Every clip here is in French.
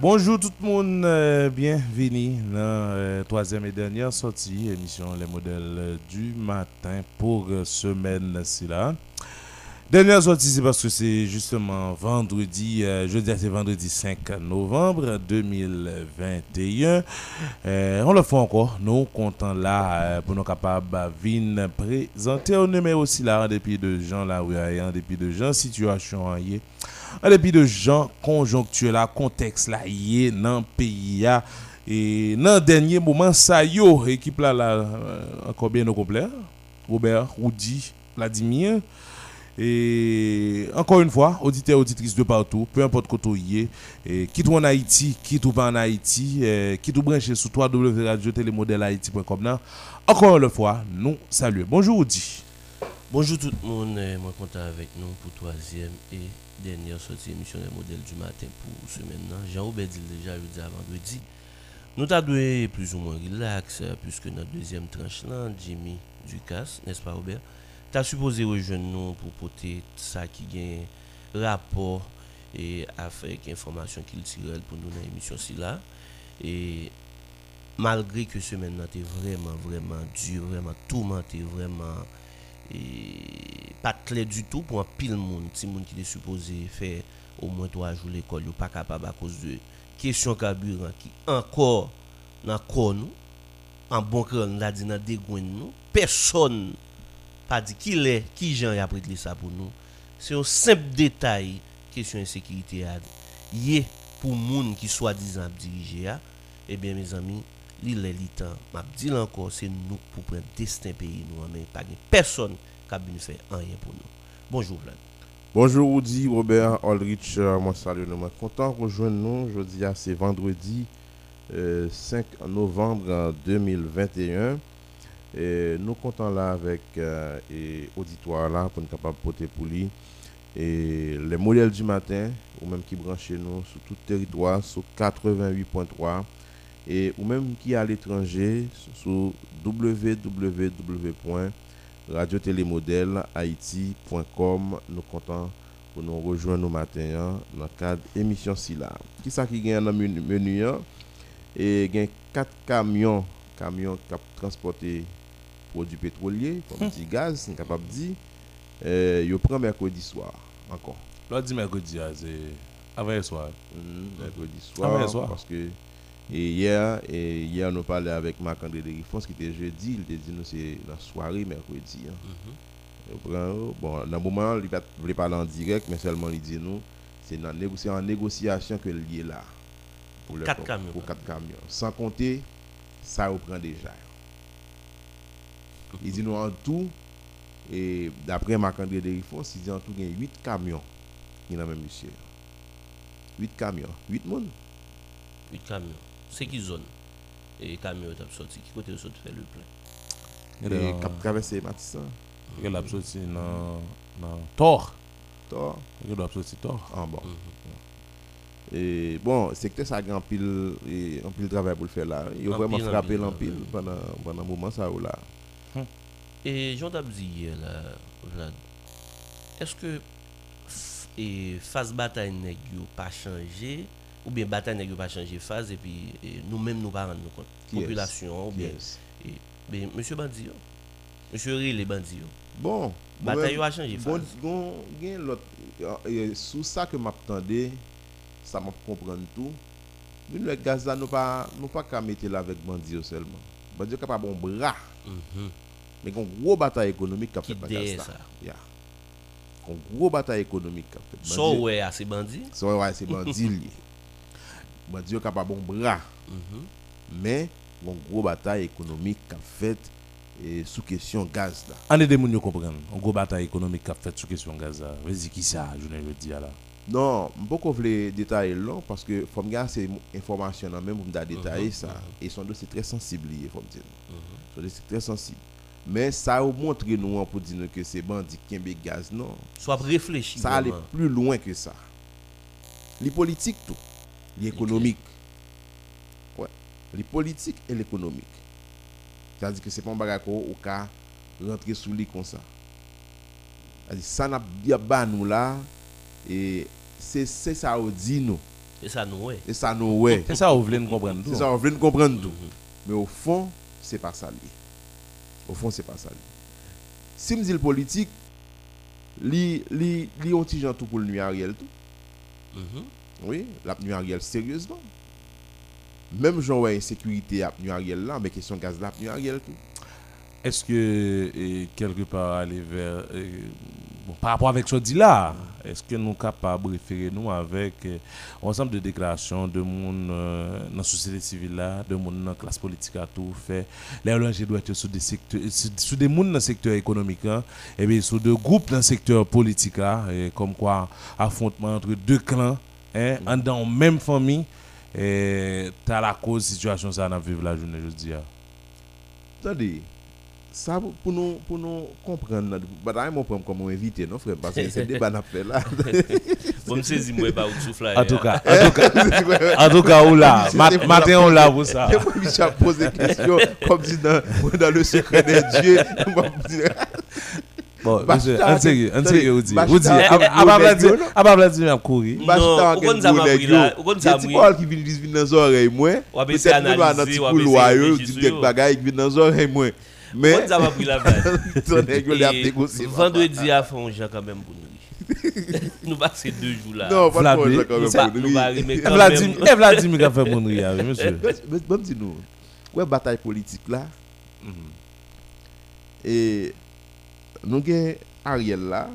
Bonjour tout le monde, euh, bienvenue dans la euh, troisième et dernière sortie, émission Les modèles du matin pour euh, semaine ci là. Dernière sortie, c'est parce que c'est justement vendredi, je dis c'est vendredi 5 novembre 2021. on le fait encore, nous comptons là pour nous capables de présenter. On met aussi là en dépit de gens là où en dépit de gens situation en dépit de gens conjoncturels, contexte là, y dans le pays. Et dans le dernier moment, ça y est, équipe là, là encore bien au complet. Robert, Rudy, Vladimir. Et encore une fois, auditeurs, auditrices de partout, peu importe où tu es, qui en Haïti, qui ou pas en Haïti, qui tout branché sur www.radiotélémodèle-haïti.com. Encore une fois, nous saluons. Bonjour Rudy. Bonjour tout le monde, moi content avec nous pour troisième et dernière sortie émission des modèles du matin pour ce maintenant. Jean-Aubert dit déjà jeudi à vendredi. Nous t'avons plus ou moins relax puisque notre deuxième tranche là, Jimmy Ducasse, n'est-ce pas Robert? Tu as supposé rejoindre nous pour porter ça qui a rapport et avec information culturelle pour nous dans l'émission là. Et malgré que ce maintenant est vraiment, vraiment dur, vraiment tourmenté, vraiment et pas clair du tout pour un pile monde si monde qui est supposé faire au moins trois jours l'école ou pas capable à cause de question carburant qui encore dans corps nous en bon cœur l'a dit dans dégoin nous personne pas dit qui est qui Jean a pris ça pour nous. C'est un simple détail question insécurité y pour monde qui soi-disant diriger eh bien mes amis l'île est temps m'a dit encore c'est nous pour prendre destin pays nous mais pas personne qui a fait rien pour nous bonjour Vlad. Bonjour Rudy Robert Ulrich euh, moi salut nous content de rejoindre nous. Jeudi c'est vendredi 5 euh, novembre 2021 et nous comptons là avec euh, pour nous capable porter pour lui. Et les modèles du matin ou même qui branchent nous sur tout territoire sur 88.3 et ou même qui est à l'étranger sur www.radiotélémodèle-haïti.com nous comptons pour nous rejoindre nos matins hein, dans le cadre émission SILA. Qui ça qui gagne dans le menu hein? et il y a quatre camions camions qui transporté produits pétroliers comme du gaz, c'est capable de dire. Euh, prend mercredi soir encore. L'autre mercredi, ah, c'est avant soir. Mm, mercredi soir, soir. Parce que et hier, et hier nous parlé avec Marc-André de Rifons, qui était jeudi, il était dit nous c'est la soirée mercredi. Hein. Mm-hmm. Bon, dans le moment, il ne voulait pas parler en direct, mais seulement il dit nous, c'est en négociation que est là. Pour, le, quatre camions. Pour quatre camions. Sans compter, ça reprend déjà. Il dit nous en tout, et d'après Marc-André de Rifons, il dit en tout, il y a 8 camions qui sont même monsieur. 8 camions. 8 monde. 8 camions c'est qui zone. Et camion t'a sorti. Qui côté sorti faire le plein? Et cap traverser Matissan il a sorti dans dans Tor Tor il a sorti Tor ah bon. Mhm. et bon c'est que ça a un pile et pile travail pour le faire là. Il a vraiment frappé l'empile pendant pendant un moment ça ou là. Hum. et Jean dit là est-ce que et phase bataille n'est pas changé? Ou bien bataille n'a pas changé phase et puis nous-mêmes nous pas rendre compte population ou bien et, ben, monsieur Bandio monsieur Riley Bandio bon bataille a changé phase. bon l'autre sous ça que m'attendais ça m'a comprendre tout. Nous le gaz là nous pas nous pas qu'à mettre là avec Bandio seulement. Bandio capable bon bras. Mm mais une gros bataille économique qui a fait gaz ça. Yeah une gros bataille économique qui a fait so ouais c'est bandit so ouais c'est bandit bah, Dieu capable bon bras. Mhm. Mais une gros bataille économique qu'a fait et sous question gaz là. Allez des moun comprendre. Une gros bataille économique qu'a fait sous question gaz là. Vas-y qui ça, je ne veux dire là? Non, beaucoup les détails là parce que faut me c'est information même pour me détailler mhm, ça mhm. et son dossier très sensible faut me dire. Son dossier très sensible. Mais ça a montré nous pour dire que c'est bandit qui gaz non. Soit réfléchi. Ça allait plus loin que ça. Les politiques tout l'économique. Ouais. Les politiques et l'économique. C'est-à-dire que c'est pas un bagage au cas rentrer sous lui comme ça. C'est-à-dire ça n'a bien bas nous là et c'est ça au dit nous. Et ça, nous, ouais. Et ça nous, ouais. C'est ça, vous voulez nous comprendre tout. C'est ça, on veut nous comprendre tout. Mais au fond, c'est pas ça lié. Au fond, c'est pas ça lié. Si nous dit le politique, li li li ont gens tout pour le nuit Ariel tout. Mhm. Oui, la nuit Ariel sérieusement. Même genre ouais, insécurité nuit Ariel là, mais question gaz la nuit Ariel tout. Est-ce que quelque part aller bon, par rapport avec ce dit là, est-ce que nous sommes capables de référer nous avec un ensemble de déclarations de monde euh, dans la société civile là, de monde dans la classe politique à tout fait, les ONG doivent être sur des secteurs sur des monde dans le secteur économique hein, et bien sur des groupes dans le secteur politique là, et comme quoi affrontement entre deux clans hein, en dans une même famille et t'as la cause situation ça dans vivre la journée je dis. Attendez, ça pour nous pour nous comprendre notre bataille mon prendre comme invité non frère? Parce que c'est débat n'a fait là. Bon, me saisi, moi, pas au souffle. En tout cas, en tout cas, en tout cas, on l'a. Mat- Matin, on l'a pour ça. Et moi, je me pose des questions comme dit dans, dans le secret des dieux. Moi, je dis, Bon, monsieur, t'as- en sérieux, en t'as- sérieux, vous dites. bah, Vous dites, t'as- à t'as- part t'as- Vladimir, à part Vladimir, a couru. Bah, Non, dans les oreilles, moi? Ou après, Peut-être c'est que nous, dans analysé, notre ou après, couloir, c'est yo, réfléchi dit sur quelques yo. bagailles qui viennent dans les oreilles, moi. Mais, Compte, ça m'a pris la a. Vendredi, même pour nous. Nous passons deux jours là. Non, arriver Et quand Vladimir, même. et Vladimir a fait mon rire, oui, monsieur. Mais, mais, bon, dis-nous, nous avons Ariel là,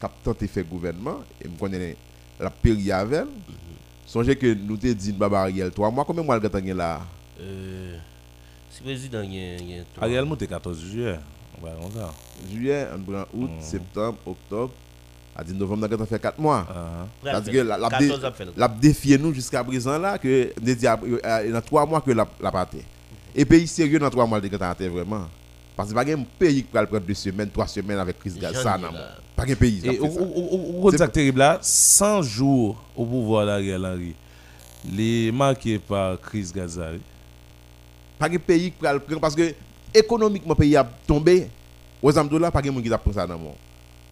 qui a tenté de faire gouvernement, et nous connaissons la période avec elle. Songez que nous t'ai dit, Baba Ariel, toi, moi, combien de mois le gars là? Euh, Si président, a- il y a. Ariel monte 14 juillet. Ouais, on va. Juillet, on prend août, Mhm. septembre, octobre, à dit novembre, nous avons fait 4 mois. Ah, Parce que la, la, dé- 14 après. la défié nous jusqu'à présent là, que nous dit, dans 3 mois que la, la partie. Et pays sérieux dans 3 mois, le gars vraiment. Parce que pas un pays qui va prendre 2 semaines, 3 semaines avec crise gaz. Ça, non. Pas un pays. qui Et a au ça. terrible là, 100 jours au pouvoir d'Ariel Henry, les marqués par crise gazale. Pas un pays qui va prendre parce que économiquement, le pays a tombé. Aux là, pas un monde qui a pris ça dans le monde.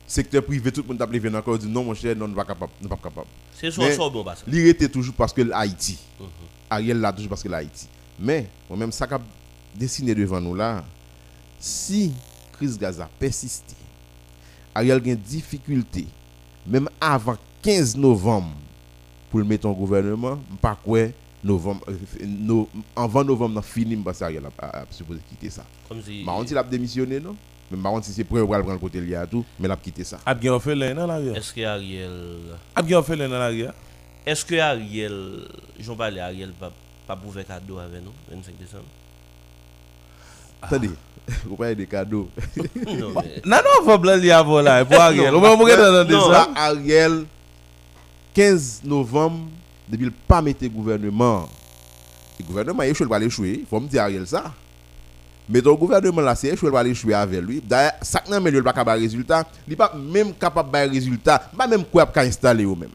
Secteur privé, tout le monde a levé encore dit non, mon cher, non, on ne va pas capable. on ne va pas capable. C'est Mais- soit bon, ça. Il était toujours parce que l'Haïti. Mhm. Ariel là toujours parce que l'Haïti. Mais, moi-même, ça qui a dessiné devant nous là, si crise gaz a persisté, Ariel a une difficulté, même avant 15 novembre, pour le mettre en gouvernement, pas quoi, novembre, no- avant novembre, on fini, parce que Ariel a, a- a supposé quitter ça. Comme si. Par contre, il a démissionné, non? Mais par contre, si c'est pour le prendre le côté lié à tout, mais il a quitté ça. A bien fait l'un dans l'arrière. Est-ce que Ariel. A bien fait l'un dans l'arrière. Est-ce que Ariel. J'en parlais, Ariel pas pas faire cadeau avec nous, 25 décembre? Attendez, vous parlez des cadeaux. Non, mais. Non, non, faut blanc avant là, pour Ariel. On va mourir dans ça. Ça, Ariel, 15 novembre, depuis le pas mettre gouvernement. Le gouvernement échoué, il va échouer. Il faut me dire Ariel ça. Mais ton gouvernement là, c'est échoué, il va échouer avec lui. D'ailleurs, ça n'a il pas capable de résultat. Il n'est pas même capable de résultat. Pas même quoi qu'il installer eux même.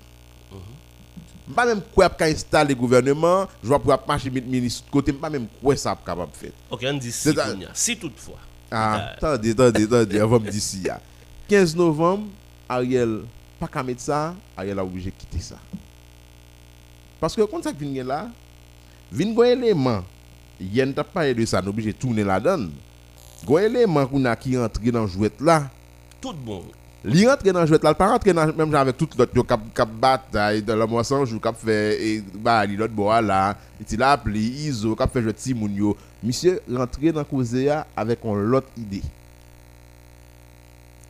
Pas même quoi qu'il installer le gouvernement. Je vois pour marcher ministre côté. Pas même quoi ça capable faire. Ok, on dit si, si toutefois. Ah, attendez, attendez, attendez, avant me dire si ya. 15 novembre, Ariel, pas qu'à mettre ça, Ariel a obligé de quitter ça. Parce que quand ça vient là, vient un élément, il y a pas de ça, obligé de tourner la donne. Un élément qu'on a qui entre dans jouet là, Tout bon. Li rentre dans le jouet là, pas rentre dans même avec tout l'autre cap cap bataille dans la moisson jour cap fait et bah li l'autre bois là, il a appelé Iso cap fait jouer petit moun yo. Monsieur rentré dans cause ya avec une l'autre idée.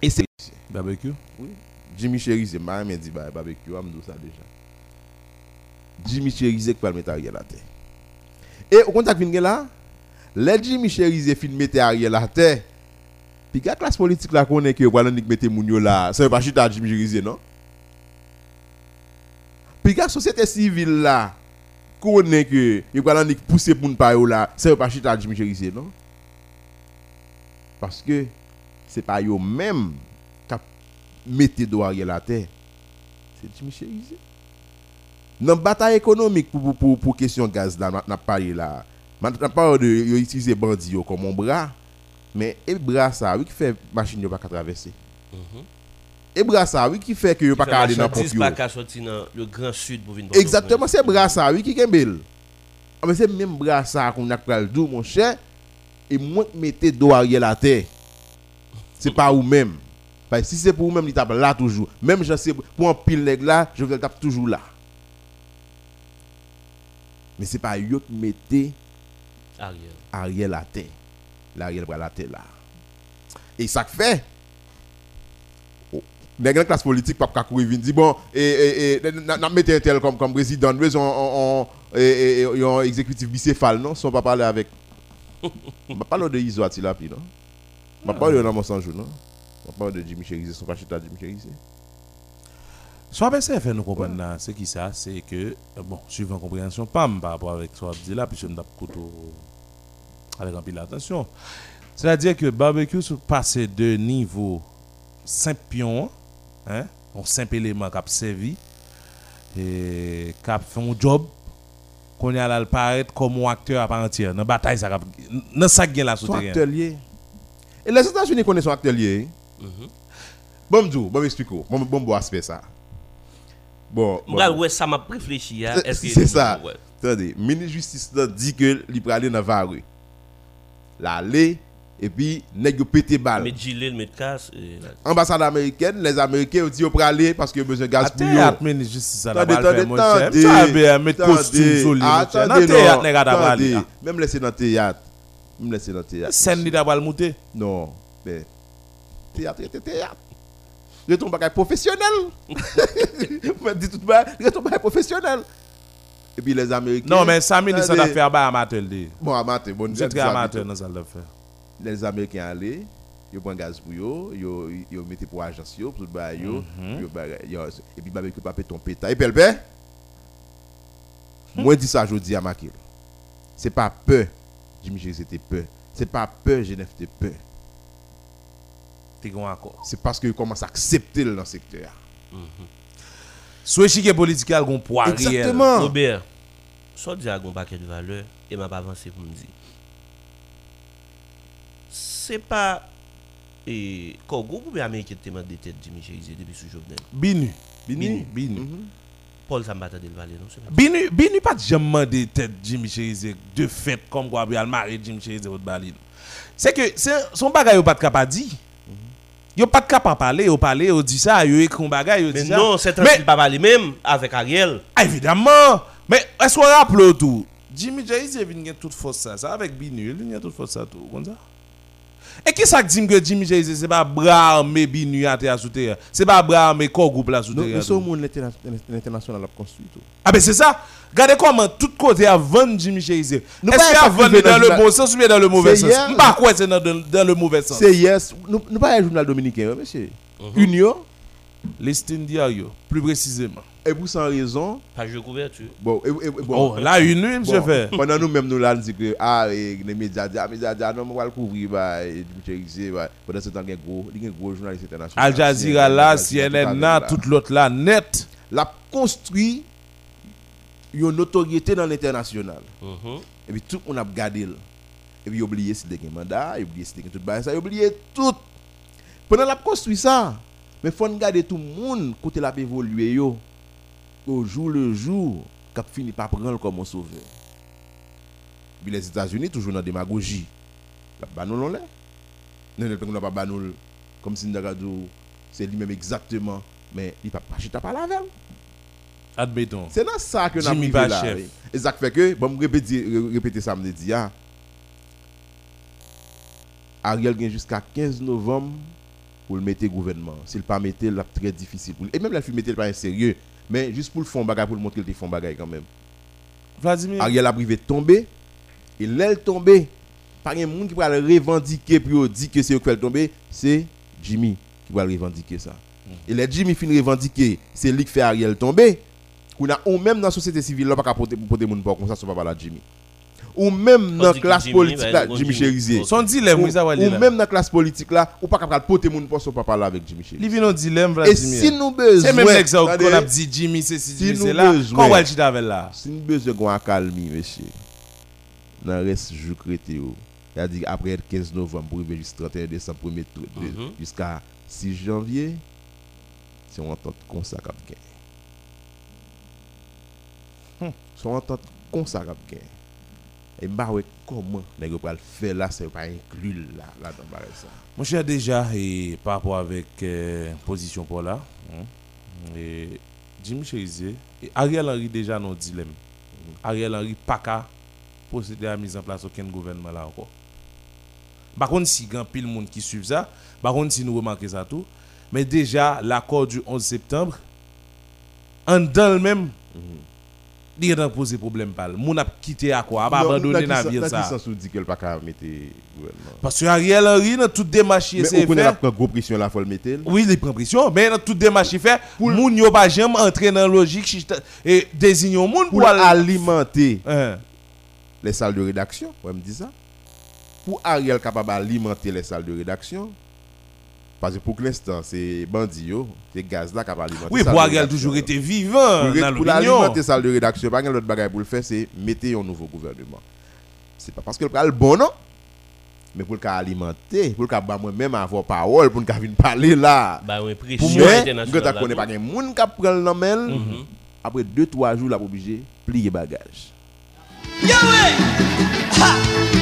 Et c'est Barbecue? Jimmy Cherise, m'a même dit bah barbecue, am ça déjà. Jimmy qui va le mettre Ariel à terre. Et au contact vinn là, les Jimmy Cherise fin mettre Ariel à terre. Puis la classe politique là connaît que voilà nik mette moun yo là, ça veut pas chita Jimmy Cherise non? Puis la société civile là connaît que voilà nik pousser pour pas yo là, ça veut pas chita Jimmy Cherise non? Parce que c'est pas yo même mettez do Ariel à terre. C'est Cherise. Dans la bataille économique pour, pour, pour, pour question gaz là, n'a parlé là. N'a pas de utiliser bandit comme un bras, mais et bras ça, oui qui fait machine yo pas qu'à traverser. Et brassa, oui, qui fait que yo pas qu'à aller dans pompe pas qu'à sortir dans le grand sud Exactement, c'est brassa, oui, qui kembel. Ah, mais c'est même brassa qu'on a pral dou, mon cher. Et moi, mettez dos arrière la terre. C'est pas ou même. Parce que si c'est pour vous même, il tape là toujours. Même je sais, pour un pile nègre là, je vais le taper toujours là. Mais c'est pas eux qui mettez Ariel. Ariel la terre. L'Ariel va la. Et ça fait. Oh, Nèg la classe politique pas courir vinn dit bon et et n'a mettre un tel comme comme président nous on on et un exécutif bicéphale non? Sont pas parler avec. On pas parler de Isoati là puis non? On pas parler de mon jour non? On parle de Jimmy Cherise son pas chita Jimmy Cherise Soit nous c'est qui ça? C'est que bon suivant compréhension pam par rapport avec soit dit là avec un peu d'attention c'est-à-dire que barbecue passe de niveau simple pion, hein, un simple élément qui a servi et qui a fait un job qu'on y a paraître comme un acteur à part entière dans la bataille ça dans ça gain la souterrain. acteur lié. Et les États-Unis connaissent un acteur lié. Mm Bon m'dou, bon m'explique. Bon bon bon aspect ça. Bon, bon. ouais ça m'a réfléchi hein. C'est ça. Attendez, ministre justice dit que il peut aller dans. L'aller et puis nèg pété balle. Mais gilet met casse ambassade américaine, les américains ont dit yo aller parce que besoin gaz pour yo. Attends, mais juste ça là va faire mon cher. Ça bien mettre costume joli. Attendez, théâtre nèg a Même laisser dans théâtre. Même laisser dans théâtre. Scène ni d'abal monter. Non, mais théâtre théâtre. Je tombe pas professionnel. Je dis tout bas, je tombe pas professionnel. Et puis les Américains. Non, mais ça ministre ça faire bas amateur. Bon, amateur, bon, c'est amateur dans ça le faire les Américains allaient, ils prennent gaz pour eux, ils ils mettent pour agence pour tout ba yo, et puis barbecue pas ton pétard. Et puis le Moi dis ça dis à Makil. C'est pas peur. Jimmy Chéri c'était peur. C'est pas peur Genève c'était peur. C'est parce que commence à accepter le secteur. Soit chic politique a un poids réel. Exactement. Robert, soit dit a un paquet de valeur et m'a pas avancé pour me dire c'est pas et quand groupe américain te demande tête Jimmy Cherizier depuis ce Jovenel? Binu. Binu. Binu. Mhm. Paul Sambata de Valle non c'est Binu Binu pas jamais demandé tête Jimmy Cherizier de fait comme quoi il marié Jimmy Cherizier au Bali. C'est que son bagage pas capable dire. Yo pas capable parler, yo parler, yo dit ça, yo écrit un bagage, yo dit ça. Mais non, c'est tranquille pas parler même avec Ariel. Ah, évidemment. Mais est-ce qu'on rappelle tout? Jimmy Cherizier vient toute force ça, ça avec Binu, il vient toute force ça tout comme ça? Et qui ça dit que Jimmy Jay c'est pas bras armé binu à terre sous terre? C'est pas bras armé corps groupe là sous terre. Mais ce monde international a construit tout. Ah ben c'est ça. Regardez comment tout côté a vendu Jimmy Jay. Est-ce qu'il a vendu dans le bon sens ou bien dans le mauvais sens? Pas quoi c'est dans, le mauvais sens. C'est yes. Nous pas un journal dominicain monsieur? Mhm. Union? Listing diario plus précisément. Et pour sans raison. Page de couverture. Bon, et, et, bon. Oh, là, une nuit, monsieur fait. Pendant nous même nous là, nous disons que, ah, et, les médias, les médias, non, on va le couvrir, bah, et bah, pendant ce temps, il y a gros, il y a gros journaliste international. Al Jazeera là, CNN là, tout l'autre là, net. La construit une notoriété dans l'international. Mm-hmm. Et puis tout, on a gardé. Et puis, oublié si des mandat, oublié si des tout, ça, oublié tout. Pendant la construit ça, mais il faut garder tout le monde côté la évolué au jour le jour, qui fini par prendre comme un sauveur. Puis les États-Unis, toujours dans la démagogie. La banou là. Non, non, comme si c'est lui-même exactement, mais il pas pas pas la veille. Admettons. C'est dans ça que nous avons là. Et ça fait que, bon, je répéter, répéter ça, me dit, ah, Ariel vient jusqu'à 15 novembre pour le mettre au gouvernement. S'il pas mettre, c'est très difficile. Et même la il mettre pas sérieux. Mais juste pour le fond bagage, pour le montrer qu'il font bagage quand même. Vladimir. Ariel a privé tomber. Et l'aile tomber. Pas un monde qui va le revendiquer pour dire que c'est eux qui le tomber. C'est Jimmy qui va le revendiquer ça. Mm. Et les Jimmy fin revendiquer, c'est lui qui fait Ariel tomber. Ou même dans la société civile, là, pas pour porter mon comme ça, ça va pas la Jimmy ou même dans la classe politique là, Jimmy Cherizier. Son dilemme, ou, ou même dans la classe politique là, ou pas capable porter mon poste pas parler avec Jimmy Cherizier. Il vient un dilemme Vladimir. Et si nous besoin C'est même l'exemple qu'on a dit Jimmy c'est si Jimmy c'est là. Quand on va le là. Si nous besoin qu'on calmer monsieur. Dans reste jour crété il a dit après le 15 novembre pour jusqu'à 31 décembre mhm. jusqu'à 6 janvier c'est une entente comme ça qu'a gagné. C'est une entente comme ça gagné. Et bah ouais, comment nèg pas le faire là, c'est pas inclus là, là dans barre ça. Mon cher déjà, et par rapport avec euh, position pour là, hein, et Jimmy Cherizier, et Ariel Henry déjà dans le dilemme. Ariel Henry pas qu'à procéder à la mise en place aucun gouvernement là encore. Par contre, si grand pile monde qui suit ça, par contre, si nous remarquons ça tout, mais déjà l'accord du 11 septembre, en dans le même, il a posé problème pas. Moun a quitté à quoi, pas abandonné la navire ça. sens où dit qu'elle pas qu'à mettre gouvernement. Parce que Ariel Henry dans toute démarche il Mais essaie on connaît la gros pression là faut le mettre. Oui, il prend pression, mais dans toute démarche fait, moun yo pas jamais entrer dans la logique et désigner un monde Pour alimenter Hein. les salles de rédaction, on me dit ça. Pour Ariel capable d'alimenter les salles de rédaction, parce que pour l'instant, c'est bandit, yo, c'est gaz là capable d'alimenter. Oui, salles pour rédaction. toujours été vivant Pour, pour alimenter salle de rédaction, pas l'autre bagaille pour le faire, c'est mettre un nouveau gouvernement. C'est pas parce que le bon non, mais pour le cas alimenter, pour le cas bah, moi-même avoir parole, pour le cas venir parler là. Bah, Pour pression moi, internationale. connais tout. pas un monde qui prend le nom, Mhm. après 2-3 jours, là, obligé plier bagage. Yahweh! Ha!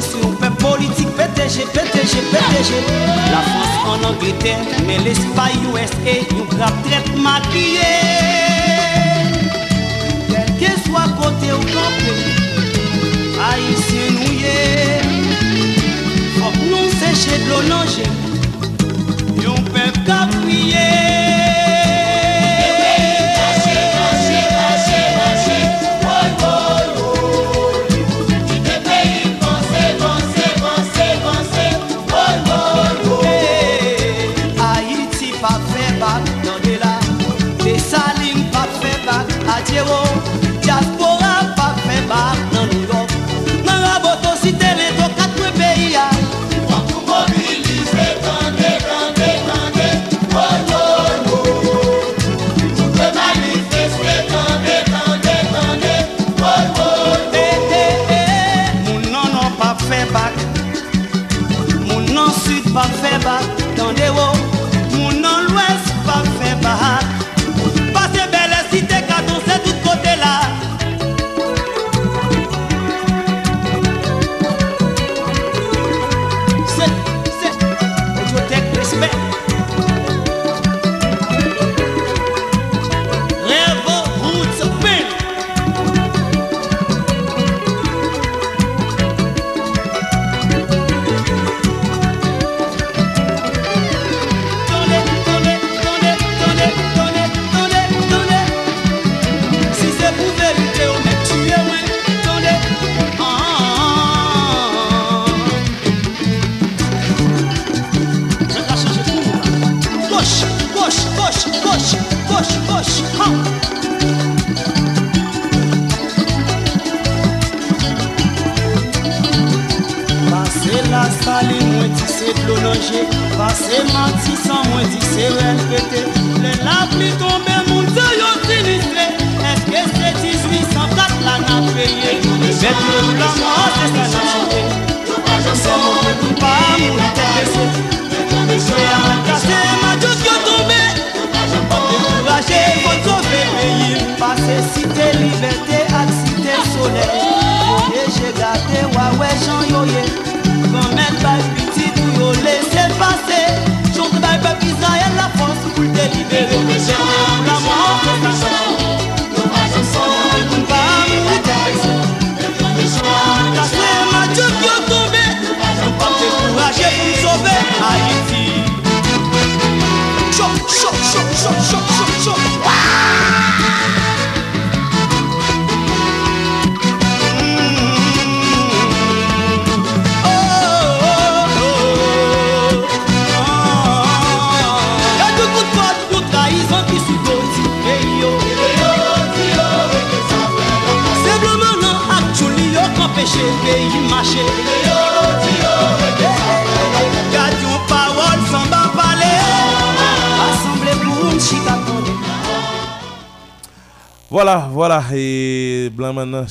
si ou pe politik PTG, PTG, PTG La France an Angleterre, men l'Espagne, USA Yon grap tret makiye Kelke swa kote ou kampe A yisi nou ye Fok nou seche glonanje Yon pep kapriye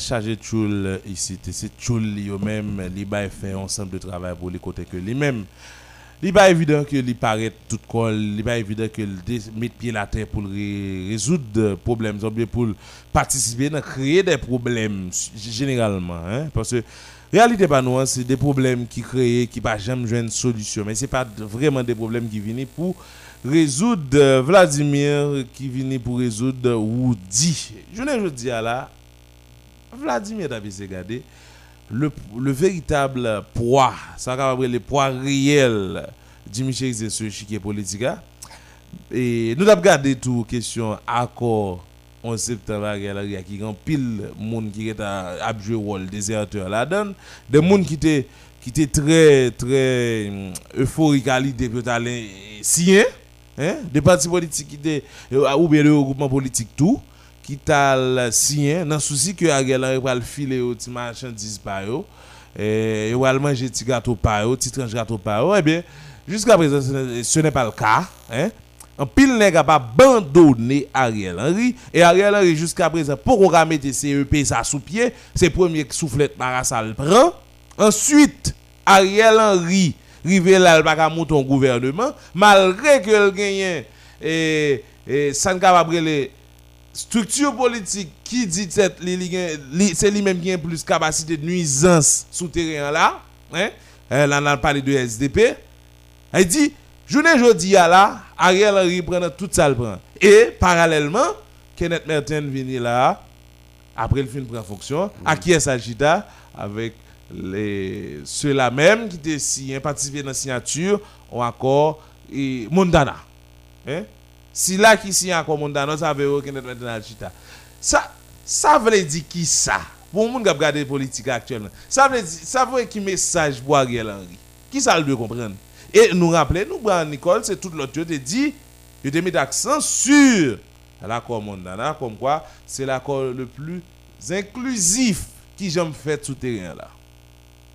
maintenant chargé de choule ici, c'est choule lui-même, il va faire ensemble de travail pour les côtés que lui-même. Il pas évident que il paraît tout col, il pas évident que il met pied la terre pour ré- résoudre problèmes, ou bien pour participer à créer des problèmes généralement, hein, parce que réalité pas nous, hein, c'est des problèmes qui créent, qui pas jamais jouer une solution, mais c'est pas vraiment des problèmes qui viennent pour résoudre euh, Vladimir qui vient pour résoudre ou dit. Je ne Vladimir David regardé le, le véritable poids, ça va le poids réel de Michel Zé sur l'échiquier politique. hein. Et nous avons regardé tout question accord 11 septembre qui ont pile monde qui à jouer rôle déserteur là-dedans, des monde qui étaient qui étaient très très hum, euphoriques à l'idée que t'allais signer hein, des partis politiques qui euh, ou bien le regroupement politique tout qui t'a signé dans le souci que Ariel Henry va le filer au petit marchandise par eux et il va le manger petit gâteau par eux, petit tranche gâteau par eux, eh bien jusqu'à présent ce n'est- ce n'est pas le cas hein. Un pile nèg a pas abandonné Ariel Henry et Ariel Henry jusqu'à présent pour qu'on mettre CEP sous pied, c'est premier soufflette Marassa le prend. Ensuite, Ariel Henry pas qu'à monter un gouvernement malgré que le gagne et et ça ne capable les structure politique qui dit li- li li- c'est lui-même qui a plus capacité de nuisance souterrain là hein? Euh, là on a parlé de SDP elle dit journée jodi a là Ariel Henry prend tout ça le prend. Et parallèlement Kenneth Merten vient là après le fin prend fonction. À qui est Sagita avec les ceux-là même qui étaient signé participé dans la signature ou encore et Mondana hein? Si là qui signe encore Mondana ça veut aucun Kenneth Merten Chita. Ça ça veut dire qui ça? Pour moun qui regarder politique actuellement. Ça veut dire veut dire qui message pour Ariel Henry? Qui ça le doit comprendre? Et nous rappeler nous Brian Nicole c'est tout l'autre te dit je te mis d'accent sur l'accord Mondana comme quoi c'est l'accord le plus inclusif qui j'aime fait sous terrain là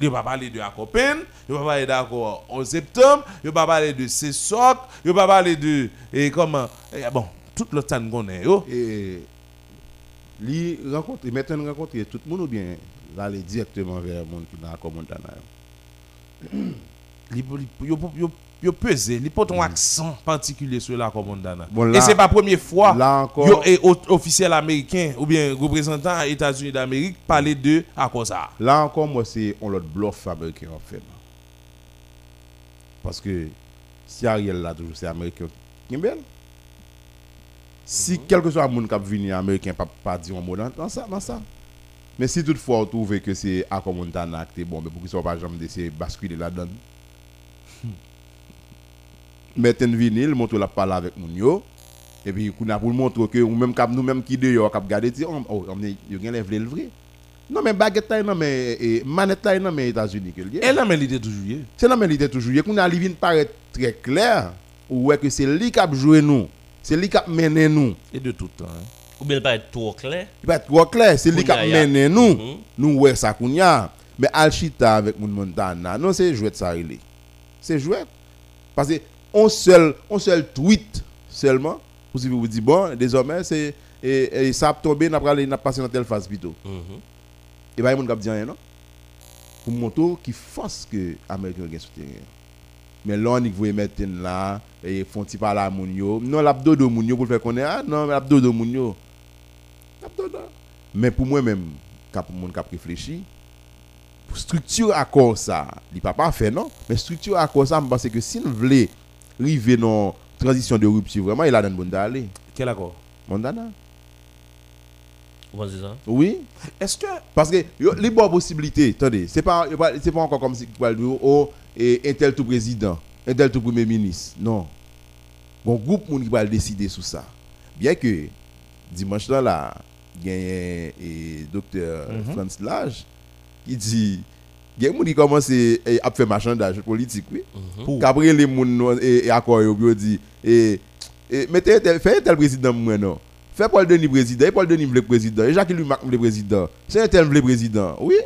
il va parler de accord peine, il va parler d'accord 11 septembre, il va parler de CESOC, il va parler de et comment eh, bon tout nous connaît yo Et li rencontre, maintenant rencontrer tout le monde ou bien aller directement vers le monde qui dans l'accord Montana. li- yo pesé, il porte un accent particulier sur l'accord Mondana. Bon, et c'est pas première fois yo et officiel américain ou bien représentant États-Unis d'Amérique parler de accord ça. là encore, moi, c'est on l'autre bluff américain en fait. Parce que si Ariel là, toujours c'est américain. Si quel que soit monde qui venu américain, pas pas dire un mot dans, ça, dans ça. Mais si toutefois on trouve que c'est Montana qui bon, mais pour qu'ils soient pas jamais d'essayer de basculer là-dedans. Mettez une vinyle, montre la parole avec mon yo. Et puis, qu'on a pour montrer que ou même nous même qui dehors cap garder dire oh, oh, on est yo lève le vrai. Non mais baguette là non mais et manette là non mais États-Unis que. Et là mais l'idée toujours. C'est la même idée toujours. Qu'on a vient paraître très clair ou ouais que c'est lui qui a joué nous. C'est lui qui a mené nous. et de tout temps. hein. Ou bien pas être trop clair. Il va être trop clair, c'est lui qui a mené nous. Mhm. Nous ouais ça kounya. Mais Alchita avec mon Montana, non c'est jouet ça il est. C'est jouet. Parce que on seul on seul tweet seulement pour si vous dites bon désormais c'est et, et ça a tombé n'a pas passé dans telle phase plutôt. Mhm. Et bah, il y a disent rien, non? Pour montrer qui force que Américains sont souterrain. Mais là, on veut mettre là, et font parler à Mounio. Non, l'abdo de Mounio pour le faire connaître. Ah, non, l'abdo de Mounio. L'abdo de. Mais pour moi-même, quand mon cap réfléchi, structure à quoi ça, il pas parfait, non? Mais structure à quoi ça, je pense que si nous arriver dans la transition de rupture, vraiment, il a dans le bon d'aller. Quel accord? Mondana? Vous pensez ça Oui? Est-ce que Parce que yo, les bonnes possibilités, attendez, c'est pas, pas- c'est pas encore comme si vous parlez de oh, et un tel tout président, un tel tout premier ministre. Non. Bon groupe moun qui va décider sur ça. Bien que dimanche là, là, il y a un et docteur. Franz Lage qui dit il y a des gens qui commencent à faire marchandage politique, oui. Pour Qu'après les gens et, accord yo yo dit et, et mettez tel faites tel président moi non. Fais Paul Denis président, et Paul Denis le président, et Jacques lui Marc le président. C'est un tel le président. Oui.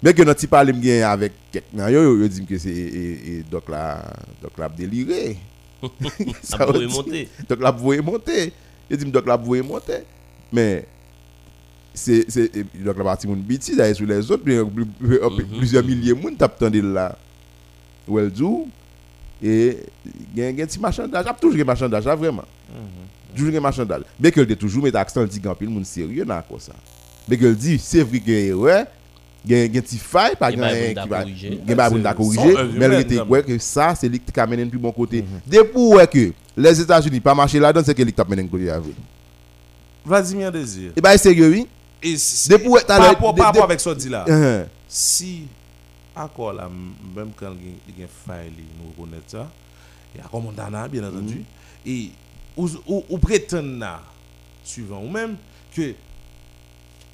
Mais que notre parle bien avec quelqu'un, yo, yo, yo dit que c'est et, donc là, donc là déliré. Ça va monter. Donc là vous monter. Je dis donc là vous monter. Mais c'est c'est donc la partie mon biti d'ailleurs sur les autres Mhm. plusieurs milliers de monde tapent là. Well do et il y a un petit marchandage, il y a toujours un marchandage là, vraiment. Toujours un marchandage. Mais que toujours met accent dit grand pile monde sérieux dans quoi ça. Mais que dit c'est vrai que ouais il y a faille par Il y a pas de qui va a pas C'est- corriger mais elle était ouais que ça c'est lui qui amène plus bon côté. Depuis ouais que les États-Unis pas marché là-dedans c'est que lui qui amène côté avec. Vladimir Désir. Et bah sérieux oui. Et Depuis par rapport, avec ce dit là, Uh-huh. si encore là, même quand il y a une faille, nous reconnaissons ça, il y a comme on bien entendu, et ou, ou, ou prétend là, suivant, ou même que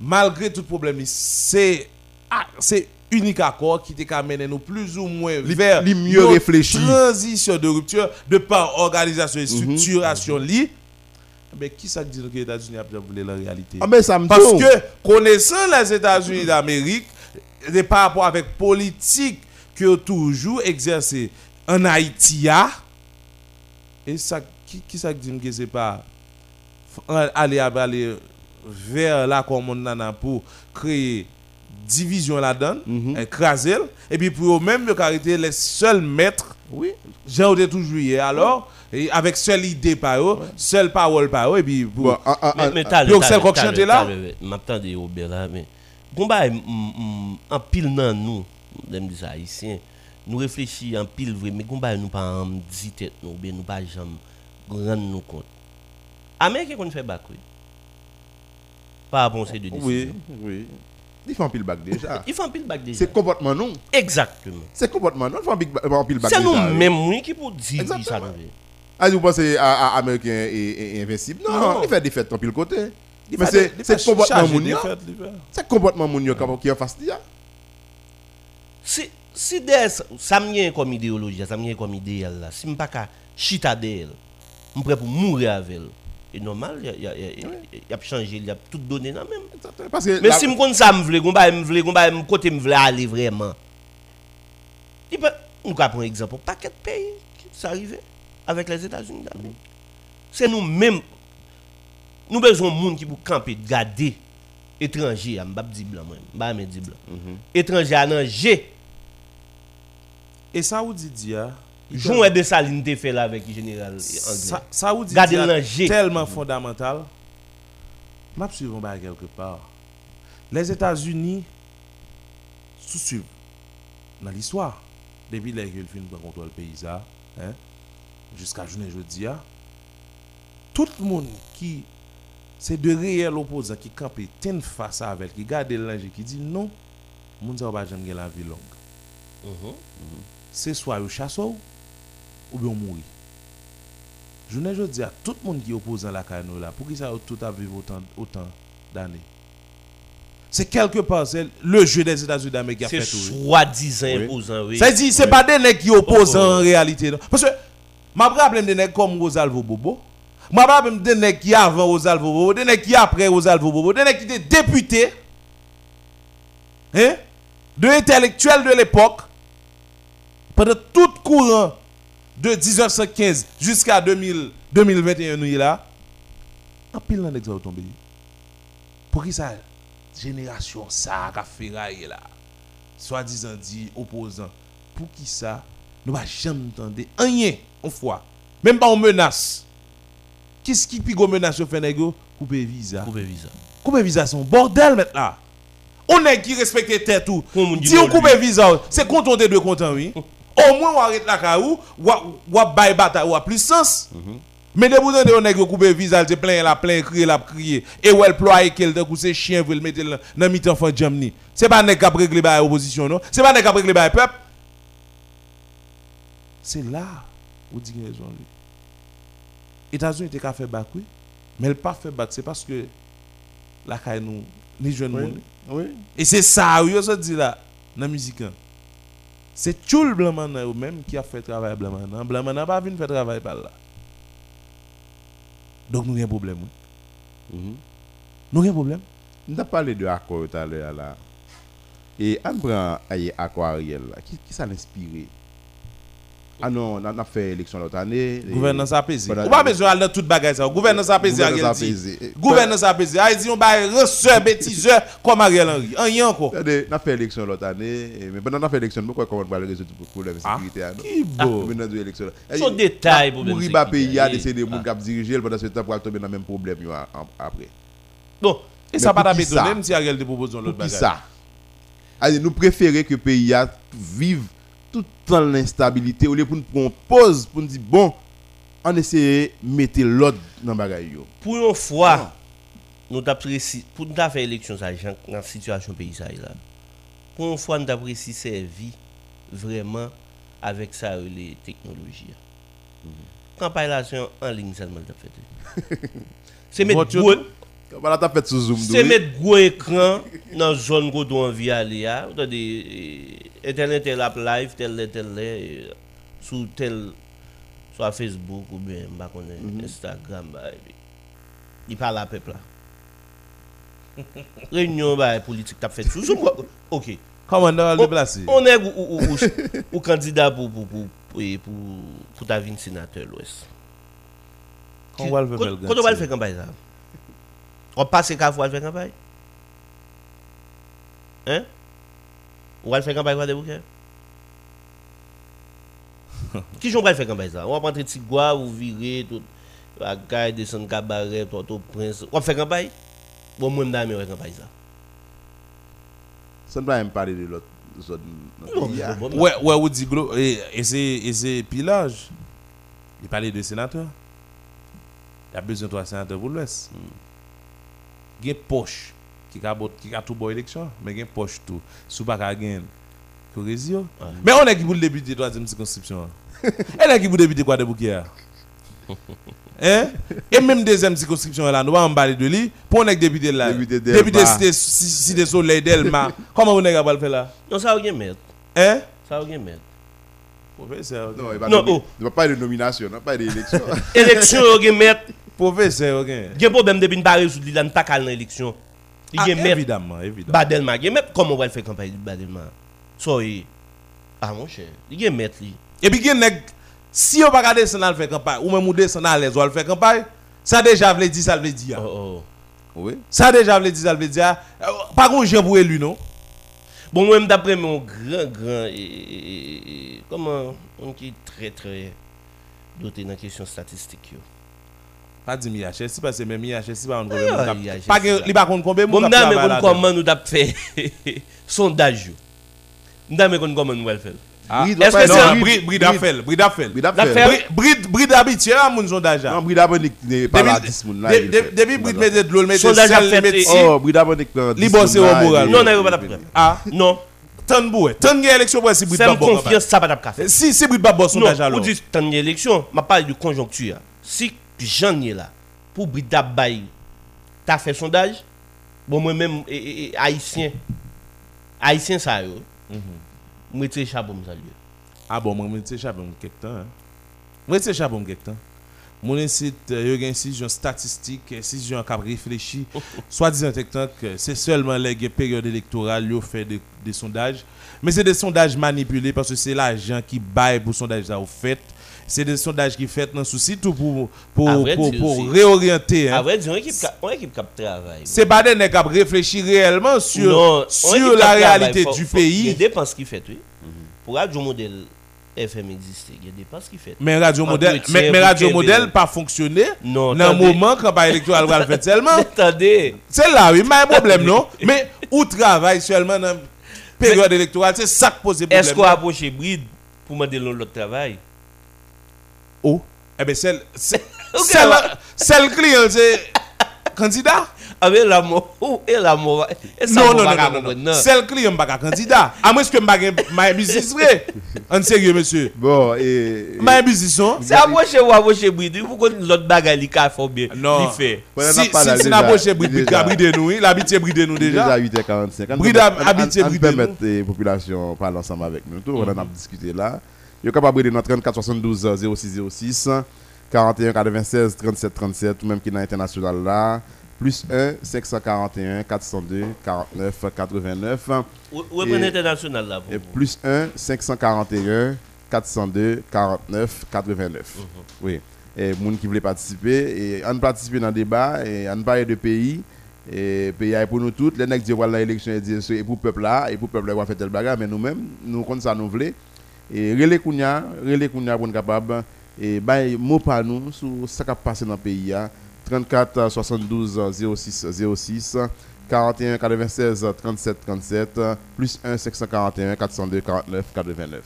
malgré tout problème, c'est ah, c'est unique accord qui t'a amené nous plus ou moins vers li mieux une réfléchi. transition de rupture de par organisation et structuration li mais qui ça dit que les États-Unis ont voulu la réalité? Ah mais ça me parce que connaissant les États-Unis d'Amérique, par rapport avec politique que ont toujours exercé en Haïti, et ça, qui, qui ça dit que c'est pas aller, aller vers là comme on en a pour créer division là-dedans, Mhm. écraser, et puis pour eux-mêmes, ils arrêter les seuls maîtres Oui. De toujours hier. Alors, et avec seule idée par eux, seule parole par eux, et puis pour- Bon, ah, ah, Mais, mais t'as Yo, celle qu'on chante là? M'attendez au bel là, mais. Combat, en pile nan nous, them dis haïtiens, nous réfléchissons en pile vrai, mais combat nous pas en dit tête nous, bien nous pas jamais rendre nous compte. Américain qu'on fait bac, oui. Par rapport à ces deux Oui, oui. Il fait un pile bac déjà. Il fait un pile bac déjà. C'est comportement non. Exactement. C'est comportement non. Il fait un pile bac C'est déjà. oui. nous-mêmes oui, qui pour dire ça. Ah, vous pensez à, à Américain et, et invincible Non, Non. il fait des fêtes en pile côté. Il Mais fait c'est fait comportement charger moun des yo. fêtes, il fait. C'est comportement moun yo qui est face là. Si, si des, ça me vient comme idéologie, ça me vient comme idéal là. Si je ne pas chita d'elle, je suis prêt pour mourir avec elle. Et normal, il y a, y a, y a, y a changé, il y a tout donné dans même. Parce que Mais la- si je connais ça, je veux, je veux, je veux, côté je veux aller vraiment. Il peut, prendre un exemple, paquet de pays qui sont arrivés avec les États-Unis d'Amérique. C'est nous-mêmes, nous avons besoin de monde qui pour camper, garder étranger, je ne dire blanc, je ne dire blanc. Étranger à nager. Et ça vous dit dia, Jouer de Saline te fait là avec le général ça, anglais. ça vous dit Gardez dia le tellement fondamental. M'a suivre ba quelque part. Les États-Unis sous suivent dans l'histoire depuis les que fin prend contrôle pays ça, hein, jusqu'à journée jeudi tout le monde qui c'est de réels opposants qui campent ten face avec qui garde le danger qui dit non, moun ça va jamais la vie longue. Mhm. c'est soit au chasseur ou bien mourir. Je ne veux dire, tout le monde qui opposant à la cano là, pour qui ça a tout à vivre autant, autant d'années C'est quelque part, c'est le jeu des États-Unis d'Amérique qui a C'est fait tout. oui. soi-disant Oui. oui. Ça dit, c'est pas des nègres qui opposent Oh, en réalité. non. Parce que, je me rappelle des nègres comme Rosalvo Bobo. Je me rappelle des nègres qui avant Rosalvo Bobo, des nègres qui après Rosalvo Bobo, des nègres qui étaient députés, hein, de intellectuels de l'époque, pendant tout courant de 1915 jusqu'à 2000 2021, nous y là, en pile dans l'exemple tombé. Pour qui ça, génération ça, a ferraillé là, soi-disant dit opposant, pour qui ça, nous va jamais entendre rien, une fois, même pas en menace. Qu'est-ce qui pique menace au fait négo? Couper visa. Couper visa. Couper visa, c'est un bordel maintenant. On est qui respecte tête tout. On Si on coupe visa, c'est content de deux contents, oui. Au moins, on arrête la caou, ou ou bail bataille, a plus sens. Mais de vous donner on est couper visa, c'est plein la plein crier la crier et ou elle ploie qu'elle coup c'est chien veut le mettre dans- dans mi enfant jamni. C'est pas nèg qui a régler ba opposition non, c'est pas nèg qui a régler ba peuple. C'est là où dit raison lui. États-Unis était qu'à faire bac oui, mais elle pas fait bac, c'est parce que la caille nous les jeunes Oui. monde. Oui. Et c'est ça, yo se dit là, dans la musique. hein. C'est tout le blanc ou même qui a fait travail blanc maintenant. Blanc maintenant pas venu faire travail par là. Donc nous avons un problème. oui. Mhm. Nous avons un problème. On a parlé de accord tout à l'heure là. Et on prend Aquariel là. Qui, qui ça Ah non, on a fait élection l'autre année. Gouvernance apaisée. Voilà. Ou pas besoin d'aller dans toute bagaille ça. Gouvernance apaisée, Gouvernance Ariel dit. apaisée. Gouvernance apaisée. Haïti, on va receveur, bêtiseur comme Ariel Henry. Rien encore. On a fait élection l'autre année, mais pendant qu'on a fait élection, pourquoi on va résoudre le problème de Ah, sécurité hein, non Qui beau. Maintenant, nous élection. Son détail, Pour riba sécurité. pays, a des gens qui ont dirigé pendant ce temps pour tomber dans le même problème après. Bon, Et ça Mais pas pour même si Ariel te propose l'autre Pour qui bagaille. ça? Nous préférons que le pays vive tout l'instabilité au lieu pour nous prendre pause pour nous dire bon, on essaie de mettre l'ordre dans le pour une fois, nous apprécions, pour nous faire élection, dans la situation pays, là. Pour une fois, nous apprécions servi vraiment avec ça, les technologies. Campagne là, c'est en ligne seulement. C'est mettre gros, c'est mettre gros écran dans la zone où on envie aller. hein. Vous eten eten ap live, tel le tel le, sou tel, sou a Facebook ou bien bakone mm -hmm. Instagram ba e bi. Di pa la pepla. Reunion ba e politik tap fet sou. Sou mwa, ok. Komanda le blase. On e ou kandida pou pou ta vin senatel wes. Kon wal ve bel ganti. Koto wal fe kampay sa? Wap pase ka fwa fe kampay? Hein? On va le faire campagne quoi de bouquet Qui j'en va le faire campagne ça? On va prendre Tigua ou virer tout la caille descendre cabaret tout prince On va faire campagne? Bon moi m'dame faire campagne ça? Ça ne va même parler de l'autre zone. hein. Ouais, ouais, ou dit et, et c'est et c'est pilage. Il parlait de sénateur. Il y a besoin de trois sénateurs pour l'Ouest. Il y a une poche qui a bot- qui a tout bon élection, mais il y a une poche tout. Sous pas gagner. Corrésio. Mais on est qui pour le débuter de troisième circonscription. Elle est qui pour débuter quoi de bouquet. Hein? Et même deuxième circonscription là, nous va en parler de lui pour on est débuter là. Député Delma. Cité cité soleil d'Elma. Comment on est capable de faire là? Non ça va bien mettre Hein? Ça va bien mettre Professeur. Non, il va Non, oh. il va pas de nomination, non, pas d'élection. Élection on va mettre Professeur, ok. Il y a un problème depuis une barre sous l'île, pas qu'à l'élection. Il Ah, évidemment, évidemment. Badelma. Il mettre comment on va faire campagne de Badelma? Soyez. Ah mon cher. Il y a mettre lui. Et puis, gen nèg, si on va pas descendre à faire campagne, ou même ou descendre à l'aise, le faire campagne, ça déjà veut dire, ça veut dire. Oh, oh. oui. Ça déjà veut dire, ça veut dire. Euh, Pas qu'on j'ai pour élu, non? Bon, moi, d'après mon grand, grand, et, comment, on qui est très, très doté dans la question statistique. yo? Pas dire IHS, parce que même IHS, pas on Ah, combien. IHS, Pas gen, ça. li pas contre combien Bon, moun faire. Ah, Bride, est-ce ouais, que non, c'est un bride, Bride, bride à faire, bride à faire. Bride à D'affaire. faire. Bride- Bride, bride habitué à moun sondage. Non, Bride Abonic n'est pas là, Depuis 10 moun là. de- il de- fait. depuis bride mette sel, si. Oh, Bride Abonic prend 10 Li bosse moun là, au moral. il- Non. Ah, Non, tan gen pour si bride c'est pas une bon. confiance, ça va pas faire. Si, si bride pas bon sondage Non, alors. vous dites tant élection, je parle de conjoncture. Si ai là, pour Brida Baye, tu as fait sondage, bon, moi-même, et- et haïtien, haïtien, ça, yo, moi, je chapeau, me saluer. Ah bon, moi, je échappé quelque temps. Hein. Moi, je échappé quelque temps. Mon incite, il y a une incision statistique, incision qui réfléchi. Soit disant TikTok, c'est seulement les périodes électorales qui fait des, des sondages. Mais c'est des sondages manipulés parce que c'est l'argent qui baille pour sondage ça au fait. C'est des sondages qui fait dans souci tout pour, pour, À vrai pour, pour réorienter. hein. Disons, une équipe, qui travaille. C'est pas des nègres qui ont réfléchi réellement sur, Non, sur la réalité du faut- Il y a pays. des dépenses qui fait, oui. Pour Radio Modèle FM exister, il y a des dépenses qui fait. Mais Radio Modèle, mais, Radio. Modèle pas fonctionné Non, dans le moment quand pas électoral va faire seulement. Attendez, C'est là, oui, mais un problème, non? Mais où travaille seulement dans la période électorale, c'est ça qui pose problème. est-ce qu'on a approché Bride pour demander l'autre travail? Oh, eh bien, celle, celle, celle, client, c'est candidat? Avec la mort, et la mort, Non, on non, non, non. Celle client, pas candidat. À moins que je ma business vrai. En sérieux, monsieur. Bon, et. Ma business, non? C'est approché ou approché Bride, il faut que l'autre bagaille, il a fait bien. Non. Il on Si, a déjà. n'approche bride, bride, Déjà. bride nous, il habite bride nous Déjà déjà. 8h45. On Bride permet- a- habité on- on Bride, permet nous. les populations parler ensemble avec nous. Tout, on en a discuté là. Vous êtes capable de dans 34 72 06 06 41 96 37 37 ou même qui est dans l'international là plus 1 541 402 49 89. Où où est Et- international là pour Et plus 1 541 402 49 89. Oui. Et les gens qui voulaient participer, et on participer dans le débat, et on parle de pays, et pays est pour nous tous, les nègres disent voilà l'élection dit, c'est pour le peuple là, et pour le peuple là, on va faire tel bagarre, mais nous-mêmes, nous comme ça nous voulons. Et relais kounya, relais kounya pour capable, et bah, mot par nous sur ce qui a passé dans le pays. hein. 34 72 06 06 41 96 37 37 plus 1 541 402 49 89.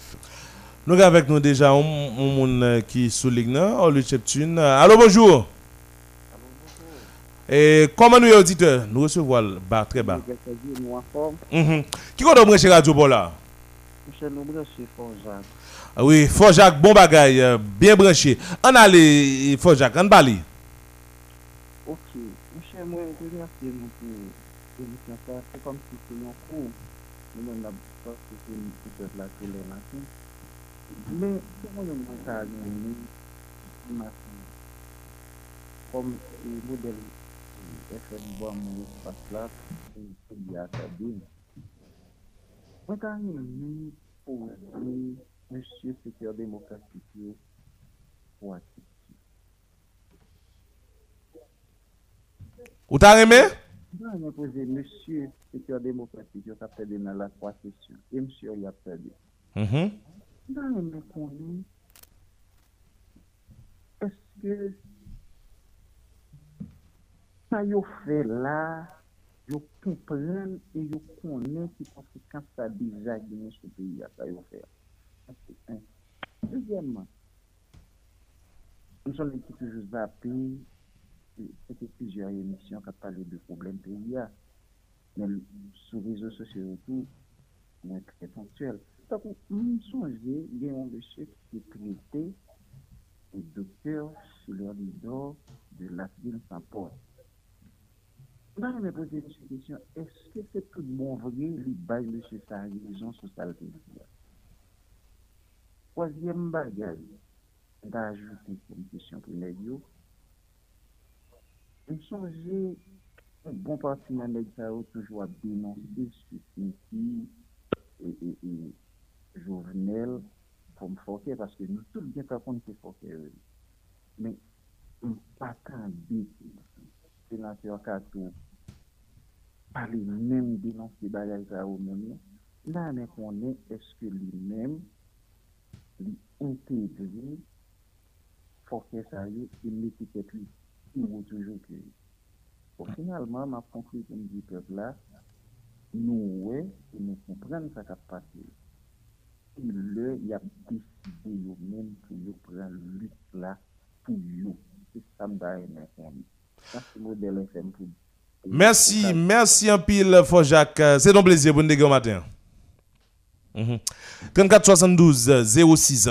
Nous avons avec nous déjà un monde qui souligne, on lui cheptune. Allô, bonjour. Et comment nous, auditeurs, nous recevons bas, très bas. Mhm. Qui compte brancher Radio pour là Jacques. Ah Oui, Fort Jacques, bon bagaille, euh, bien branché. On allait, Fort Jacques, on parle. Ok. Michel, moi, je remercie nous pour l'émission. ça. C'est comme si c'était un cours. Nous-mêmes, la force, c'est une petite les matins. Mais, nous, nous, matin, comme le modèle FM bon, mon espace là, c'est monsieur secteur démocratique, pour actif. Ou t'as aimé? Non, je posé monsieur secteur démocratique, je t'ai perdu dans la trois sessions. Et monsieur, il a perdu. Mhm. Non, mais qu'on est-ce que ça y fait là, je comprends et je connais qui conséquences ça a déjà gagné ce pays, ça y fait. Ça, c'est un. Deuxièmement, nous sommes qui toujours zappé, c'était plusieurs émissions qui ont parlé de problèmes pays, mais sur les réseaux sociaux tout, mais très ponctuel. Donc, nous y un monsieur qui est docteur sur le leader de la ville Saint-Paul. Je me pose une question. Est-ce que c'est tout bon vrai, lui, bail monsieur sa raison sur sa vie? Troisième bagage, d'ajouter une question pour les yo. Nous songeons, un bon parti dans les ça a toujours à dénoncer ce qui et, et, et Jovenel comme Fouquet, parce que nous tous bien par contre c'est Fouquet. euh. Mais on pas tant pa li menm binansi bagay sa ou menm la ane konen eske li menm li integri fokye sa yo inetiket li ki ou toujou ki pou bon, finalman ma konkli kon di pep la nou we nou kompren sa kap pati ki le yap deside yo menm pou yo pren lut la pou yo se sam da ane konen sa se model ane konen Merci, merci un pile. Euh, C'est un plaisir pour nous déguer au matin. Mhm. 34 72 06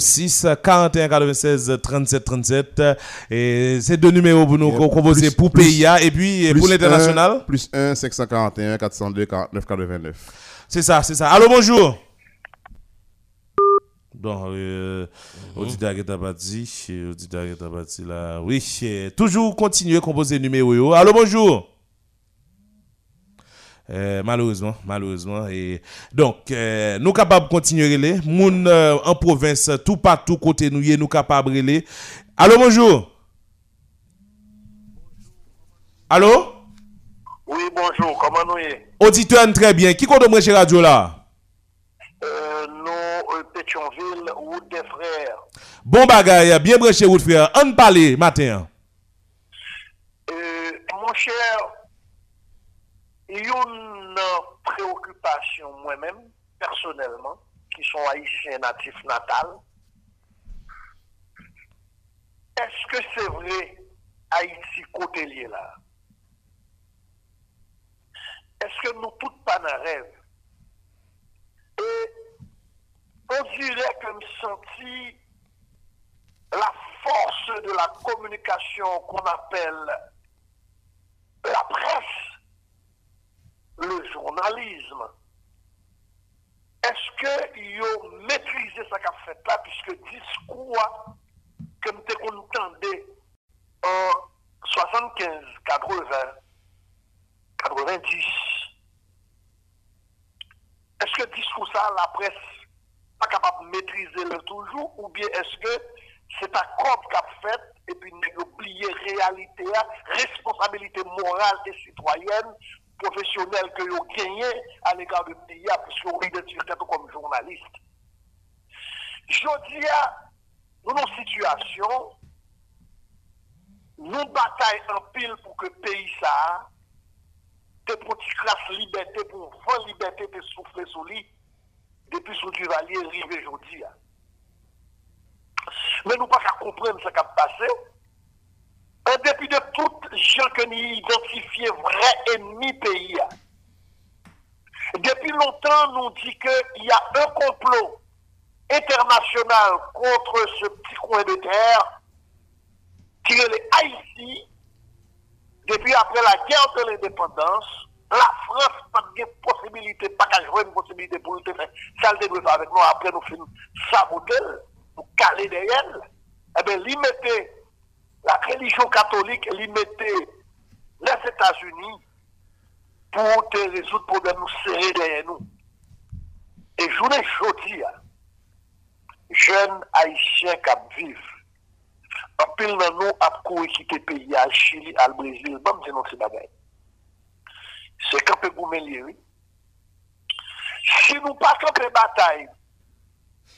06 41 96 37 37 et c'est deux numéros pour nous plus- pour PIA et puis pour l'international Plus 1 541 402 49 89. c'est ça c'est ça allô bonjour donc euh, auditeur qui t'a auditeur qui là oui toujours continuer à composer numéro allô bonjour Euh, malheureusement, malheureusement. Et donc, euh, nous capables de continuer les moun euh, en province, tout partout côté nous, nous capables de les. Allô, bonjour. Allô? Oui, bonjour, comment nous y Auditeur, très bien. Qui compte chez radio là? euh, Nous, Pétionville, route des frères. Bon bagay, bien branché, route frère. On parle matin. Mon cher, une préoccupation moi-même, personnellement, qui sont haïtiens natifs natals. Est-ce que c'est vrai Haïti côté lié là Est-ce que nous toutes pas dans rêve Et on dirait que me senti la force de la communication qu'on appelle la presse, le journalisme. Est-ce que yo maîtrisé ça qu'a fait là, puisque discours que nous entendé en 75, 80, 90, est-ce que discours ça, la presse pas capable de maîtriser le toujours, ou bien est-ce que c'est un corps qu'a fait, et puis oublier réalité, responsabilité morale et citoyenne, professionnelle que vous gagnez à l'égard du pays, puisque vous identifiez comme journaliste. Je dis, nous avons une situation, nous bataillons en pile pour que le pays ça, des petites classes liberté pour faire liberté de souffler sur lui, depuis sous du valier arrivé aujourd'hui. Mais nous pas qu'à comprendre ce qui a passé. Et depuis de toutes les gens que nous identifions vrai ennemi pays. Depuis longtemps, nous dit qu'il y a un complot international contre ce petit coin de terre qui est Haïti depuis après la guerre de l'indépendance. La France n'a pas de possibilité, pas qu'à jouer une possibilité pour faire ça le avec nous après nous finir saboter, nous caler derrière. Eh bien, lui la religion catholique l'y mettait les États-Unis pour te résoudre le problème serré derrière nous. Et je voulais dire, jeunes haïtiens qui vivent, en pile dans nous, à courir quitter pays, à Chili, à Brésil, bon, c'est notre bagaille. C'est quand peu goumelier, oui. Si nous partons les batailles,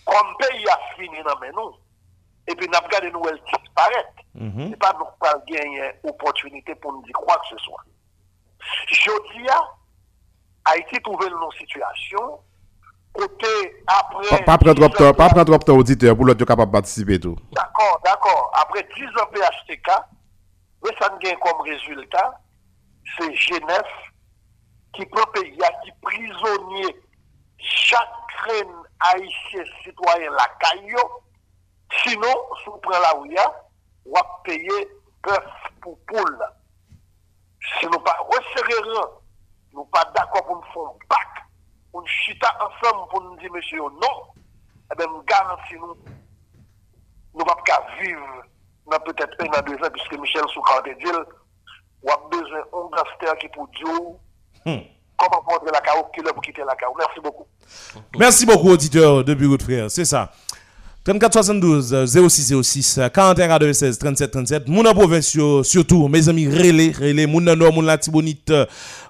comme pays a fini dans nous, et puis nous avons gardé nous disparaître, Mhm. c'est pas nous pas gagner opportunité pour nous dire quoi que ce soit. Je dis à Haïti trouve une situation côté après. Pas prendre trop de 10 temps, ans pas de- prendre trop de auditeur pour l'autre capable de participer tout. D'accord, d'accord. Après 10 ans PHTK, mais ça ne gagne comme résultat, c'est Genève qui prend pays, qui prisonnier chaque haïtien citoyen la caillou. Sinon, si vous prenez la ouïa, vous payer bœuf pour poule. Si nous pas resserrer rien, nous pas d'accord pour nous faire un bac, nous chita ensemble pour nous dire, monsieur, non, eh bien, nous garantissons nous nous ne pouvons pas vivre dans peut-être un à deux ans, puisque Michel Soukart dit, on a besoin d'un gangster qui pour dire comment prendre la CAO, qui pour quitter la CAO. Merci beaucoup. Merci beaucoup, auditeur de Bureau de Frères. C'est ça. 34 72 06 06 41 96 37 37 moun en province surtout mes amis relais relais moun nan nord moun la Tibonite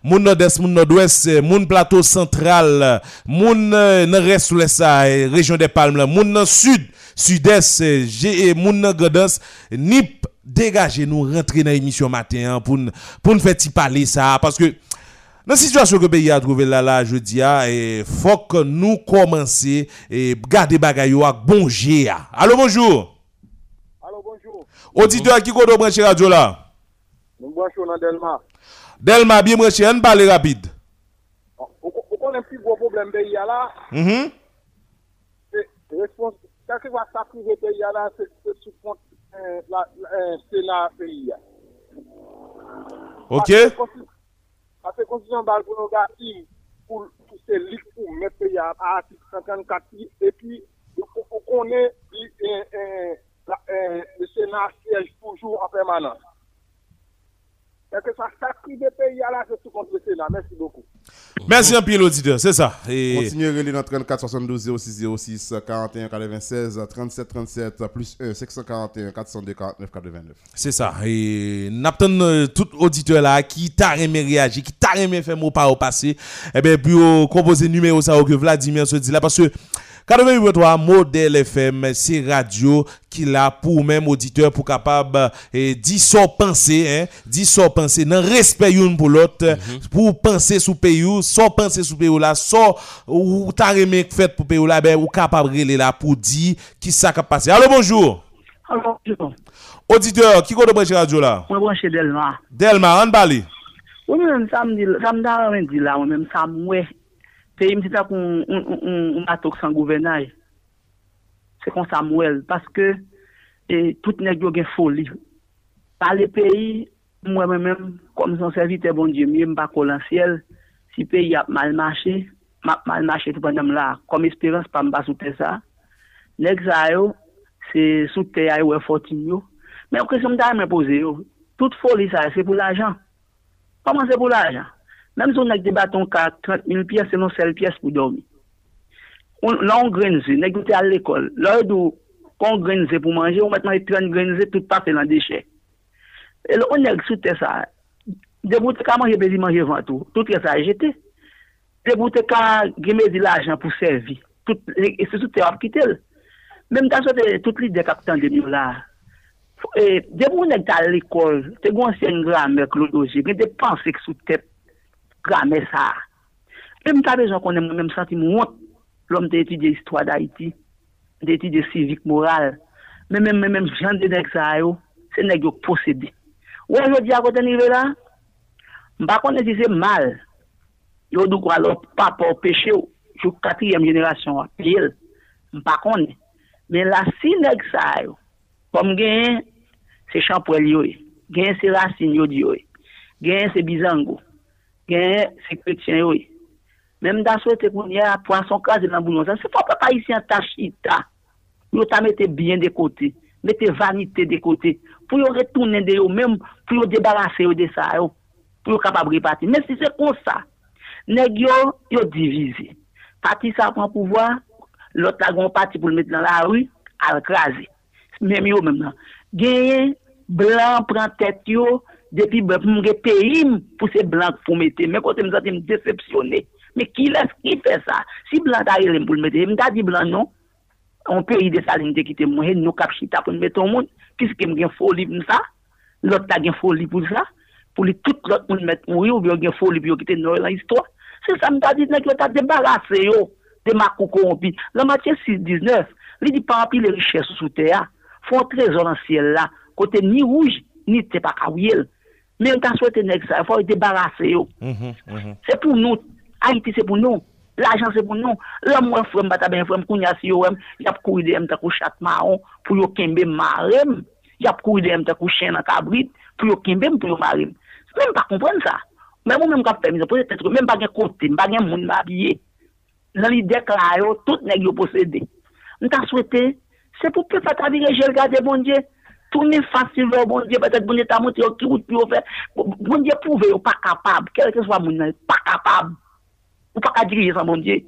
moun nord-est moun nord-ouest moun plateau central moun euh, nan reste sous eh, région des Palmes moun sud sud-est G- eh, moun nan nip dégagez nous rentrer dans l'émission matin hein, pour pour nous faire parler ça parce que dans la situation que le pays a trouvé là, là, je dis, il faut que nous commencer et garder yo ak bon G. ah. Allô, bonjour. Allô, bonjour. Auditeur qui kodo branché radio là? Nous branchons dans Delma. Delma, bien branché, on parle rapide. Vous connaissez un plus gros problème pays là? Respons- Qu'est-ce qui va s'appliquer pays là C'est sous compte euh, la- la- euh, Sénat pays. OK? Parce que constitution bal pour nous garantir pour pour ces livres pour mettre pays à à article 54 et puis on connaît euh, la- euh, le Sénat siège toujours en permanence. Est-ce que ça s'applique des pays là c'est sous compte le Sénat Merci beaucoup. Merci un pile auditeur, c'est ça. Et Continuez à relire dans 34 72 06 06 41 96 37 37 plus 1 541 402 49 89. c'est ça. Et n'attend euh, tout auditeur là qui t'a aimé réagir, qui t'a aimé faire mot par au passé, eh ben puis composer numéro ça que Vladimir se dit là parce que 88.3 modèle FM, c'est radio qui là pour même auditeur pour capable et dire son pensée hein, dire son pensée dans respect une pour l'autre pour penser sous pays ou son penser sous pays là son ou t'a aimé fait pour pays là ben ou capable reler là pour dire qui ça qui a passé. Allô bonjour. Alors, bonjour. Auditeur, qui connaît branché radio là? Moi, branché Delma. Delma, on parle. Oui, même samedi, samedi, lundi là, moi même ça Peyi msi ta pou m atok san gouvenay. Se kon sa mwel. Paske e, tout nek yo gen foli. Pa le peyi, mwen mwen mwen, kon mson servite bon diye, mwen mba kolansyel, si peyi ap malmache, map malmache tout pandem la. Kom espirans pa mba soute sa. Nek zayo, se soute ayo e fotin yo. Men kresyon mta mwen pose yo. Tout foli sa, se pou l'ajan. Koman se pou l'ajan? Même si on a des bâtons à 30 000 pièces, c'est non seule pièce pour dormir. On, là, on grenze, on à l'école. Là, on pour manger, on maintenant 30 grenze, tout pas fait dans déchets. Et là, on est sous ça. À manger, manger avant tout. Tout ça a jeté. Des bouteilles à gagner de l'argent pour servir. Et c'est tout est quitté. Même dans l'idée capitaine de là. Et bouteilles à l'école, c'est sous grame sa. E mta bejan konen mwen mwen senti mwot lom te etudye histwa da iti, te etudye sivik moral, men men men men jande dek sa yo, se nek yo posede. Ou an yo di akote nive la, mba konen si se mal, yo dou kwa lop pa pa ou peche yo, jou katriyem jenerasyon apil, mba konen, men la si nek sa yo, pom gen se champwel yo e, gen se rasin yo di yo e, gen se bizango, gen, se kretien yo. E. Mem dan souwete konye a poanson kaze nan bounon. Se fwa pa pa isi an ta chita. Yo ta mette bien de kote. Mette vanite de kote. Pou yo retounen de yo mem, pou yo debarase yo de sa yo. Pou yo kapab repati. Men si se kon sa, neg yo, yo divize. Pati sa pran pouvoi, lot la gon pati pou l mette nan la ru, al krasi. Mem yo mem nan. Genye, blan pran tet yo, depi bè pou mge peyim pou se blan pou mette. Mè kote mè zate m decepsyonè. Mè ki lef ki fè sa? Si blan ta elem pou l mette, mè ta di blan non. An peyi de salinite ki te mwen, nou kap chita pou n meton moun. Piske m gen foli pou sa, lot ta gen foli pou sa. Pou li tout lot moun met moun yo, bi yo gen foli pou yo ki te nou la histwa. Se sa m ta di nek yo ta debarase yo de makou korompi. La matye 6-19, li di pa api le richè sou sou te ya. Fon trezor an siel la, kote ni rouj, ni te pa kawye l. men yon ta souwete nek sa, fwa yon debarase yo. Mm -hmm, mm -hmm. Se pou nou, Haiti se pou nou, l'ajan se pou nou, lèm wè fwèm bata ben fwèm, koun yasi yo wèm, yap kou idèm ta kou chat maron, pou yo kembe marem, yap kou idèm ta kou chen an kabrit, pou yo kembe m, pou yo marem. Mèm pa kompren sa. Mèm ou mèm kap fèm, mèm bagè kote, bagè moun mabye. Nan li dek la yo, tout neg yo posede. Mwen ta souwete, se pou pe fata vire jel gade bon diye, Tourner facile vers bon Dieu, peut-être bon Dieu t'a montré qui route pour faire. Bon Dieu prouve pas capable, quel que soit moun pas capable. Ou pas diriger ça, mon Dieu.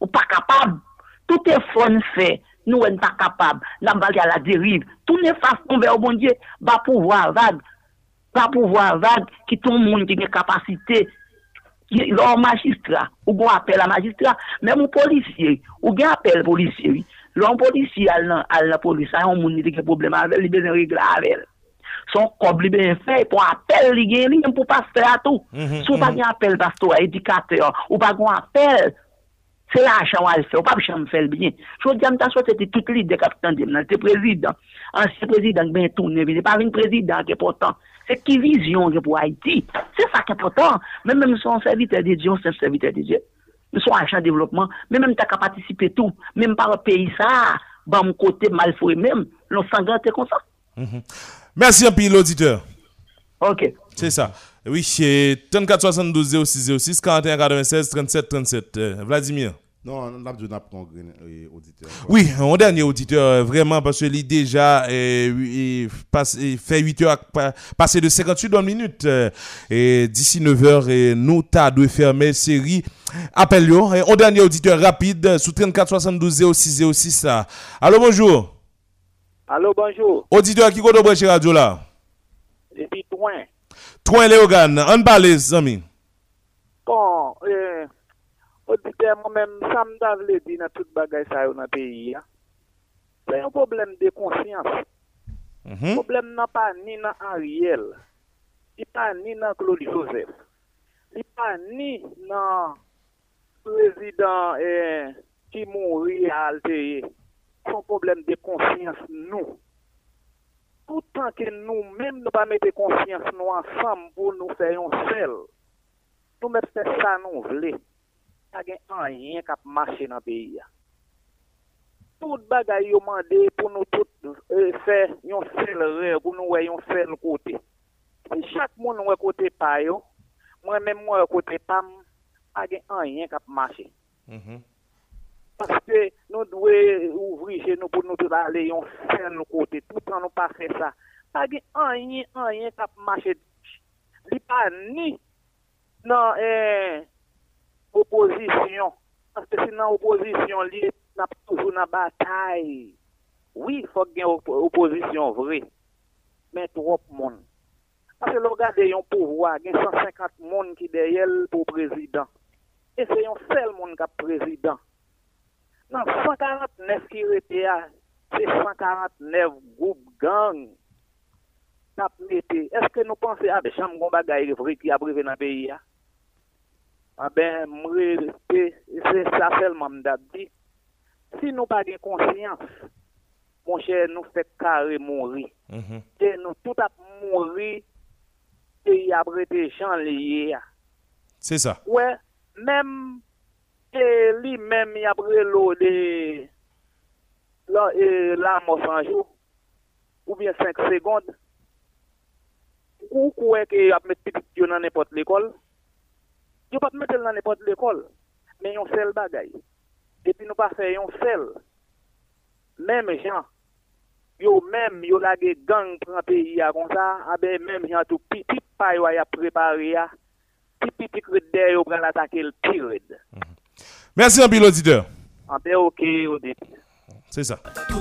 Ou pas capable. Tout est fun fait. Nous, on pas capable. Là, on à la dérive. Tout est façon vers mon Dieu. Va pouvoir vague. Va pouvoir vague. Qui tout le monde qui a capacité. Magistrat. Ou bon appel à magistrat. Même aux policiers. Ou bien appel policier. L'homme policier à la police. a un monde qui a problème avec. Il besoin de régler avec son cob li bien fait pour appel li gen li pour passer à tout. Mm si ou pas gen appel pasteur éducateur ou pas gen appel c'est l'argent à faire ou pas jamais faire bien. Je dis m'ta soit c'était toute l'idée capitaine de le président. Ancien président bien tourné c'est pas un président qui est important. C'est qui vision pour Haïti. C'est ça qui est important. Même même son serviteur de Dieu c'est serviteur de Dieu nous sommes agent développement mais même t'as qu'à participer tout même par pays ça bon mon côté mal fait même l'on s'engage comme ça mhm. Merci un peu l'auditeur. Ok. C'est ça. Oui, c'est 34 72 06 06 41 96 37 37. Vladimir. Non, on a besoin d'un auditeur. Oui, un dernier auditeur, euh, vraiment, parce qu'il déjà euh, fait 8 heures, passé de 58 minutes. Euh, et d'ici 9 heures, et nous, t'as de fermer série. Appel-yo. Un dernier auditeur rapide, sous 34 72 06 06. Allô, bonjour. Allô, bonjour. Auditeur qui est branché radio là? Depuis Toin. Toin Léogan, on parle, amis. Bon, euh, auditeur, moi-même, ça me dit dans tout bagage ça dans le pays. C'est un problème de conscience. Le mhm. problème n'est pas ni dans Ariel, il pas ni dans Claude Joseph, il pas ni dans le président qui mourit à Altérie son problème de conscience, nous. Tout temps que nous-mêmes nous pas mettre conscience nous ensemble pour nous faire un seul, nous mettons ça nous voulons. Il n'y a rien qui marcher dans le pays. Tout bagay yo mandé pour nous tout euh, faire un seul rêve, pour nous voir un seul côté. Si chaque monde un côté pas yo, moi-même moi côté pas, il n'y a rien qui marcher. Mm parce que nous devons ouvrir chez nous pour nous aller un seul côté. Tout le temps, nous pas faire ça. pa gen anyen, anyen kap mache li pa ni nan eh, opozisyon. Aske si nan opozisyon li, nan toujou nan batay. Oui, fok gen op opozisyon vre, men trop moun. Aske lo gade yon pouvoi, gen 150 moun ki deyel pou prezident. E se yon sel moun kap prezident. Nan 149 ki rete ya, se 149 goup gang tap mette. Eske nou panse, a be chanm goun bagay vre ki aprive nan peyi ya? A ben mre, se sa selman mdap di. Si nou pa gen konsyans, mon chè nou fek kare mounri. Te nou tout ap mounri, te y abrete chan liye ya. C'est ça. Ouais, même et lui même il a l'eau de la, et la mort en jour ou bien 5 secondes ou quoi que a mettre petit dans n'importe l'école yo pas mettre dans n'importe l'école mais yon seul bagay et puis nous pas faire yon seul même gens yo même yo lage gang prend pays a comme ça ah ben même gens tout petit pa yo a préparé ya. Petit petit credit yo pral attaquer le pire. Merci un pile auditeur. en ben OK C'est ça. Petit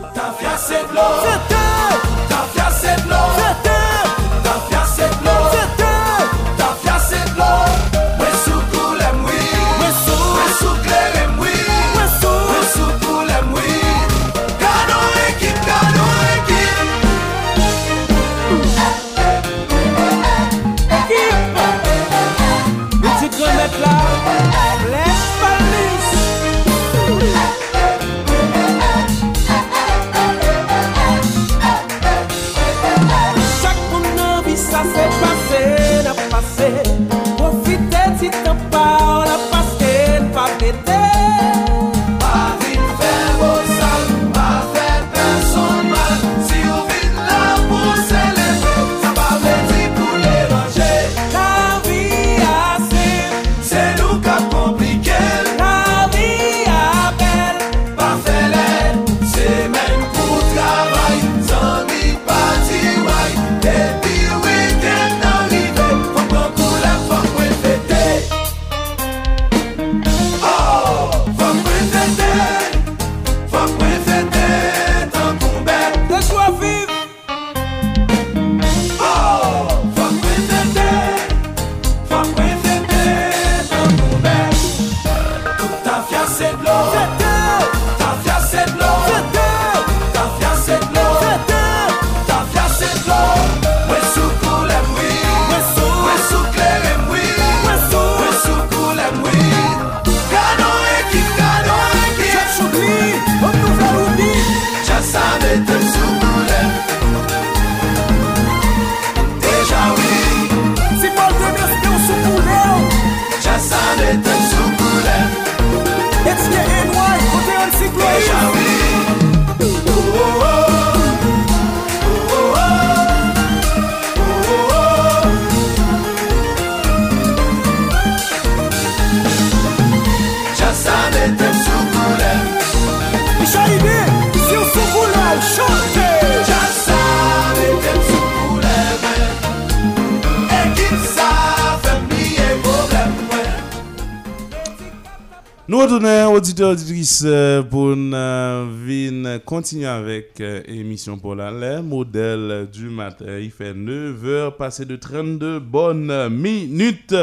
pour euh, venir continuer avec euh, émission pour la les modèle du matin. Il fait 9h passé de 32 bonnes minutes.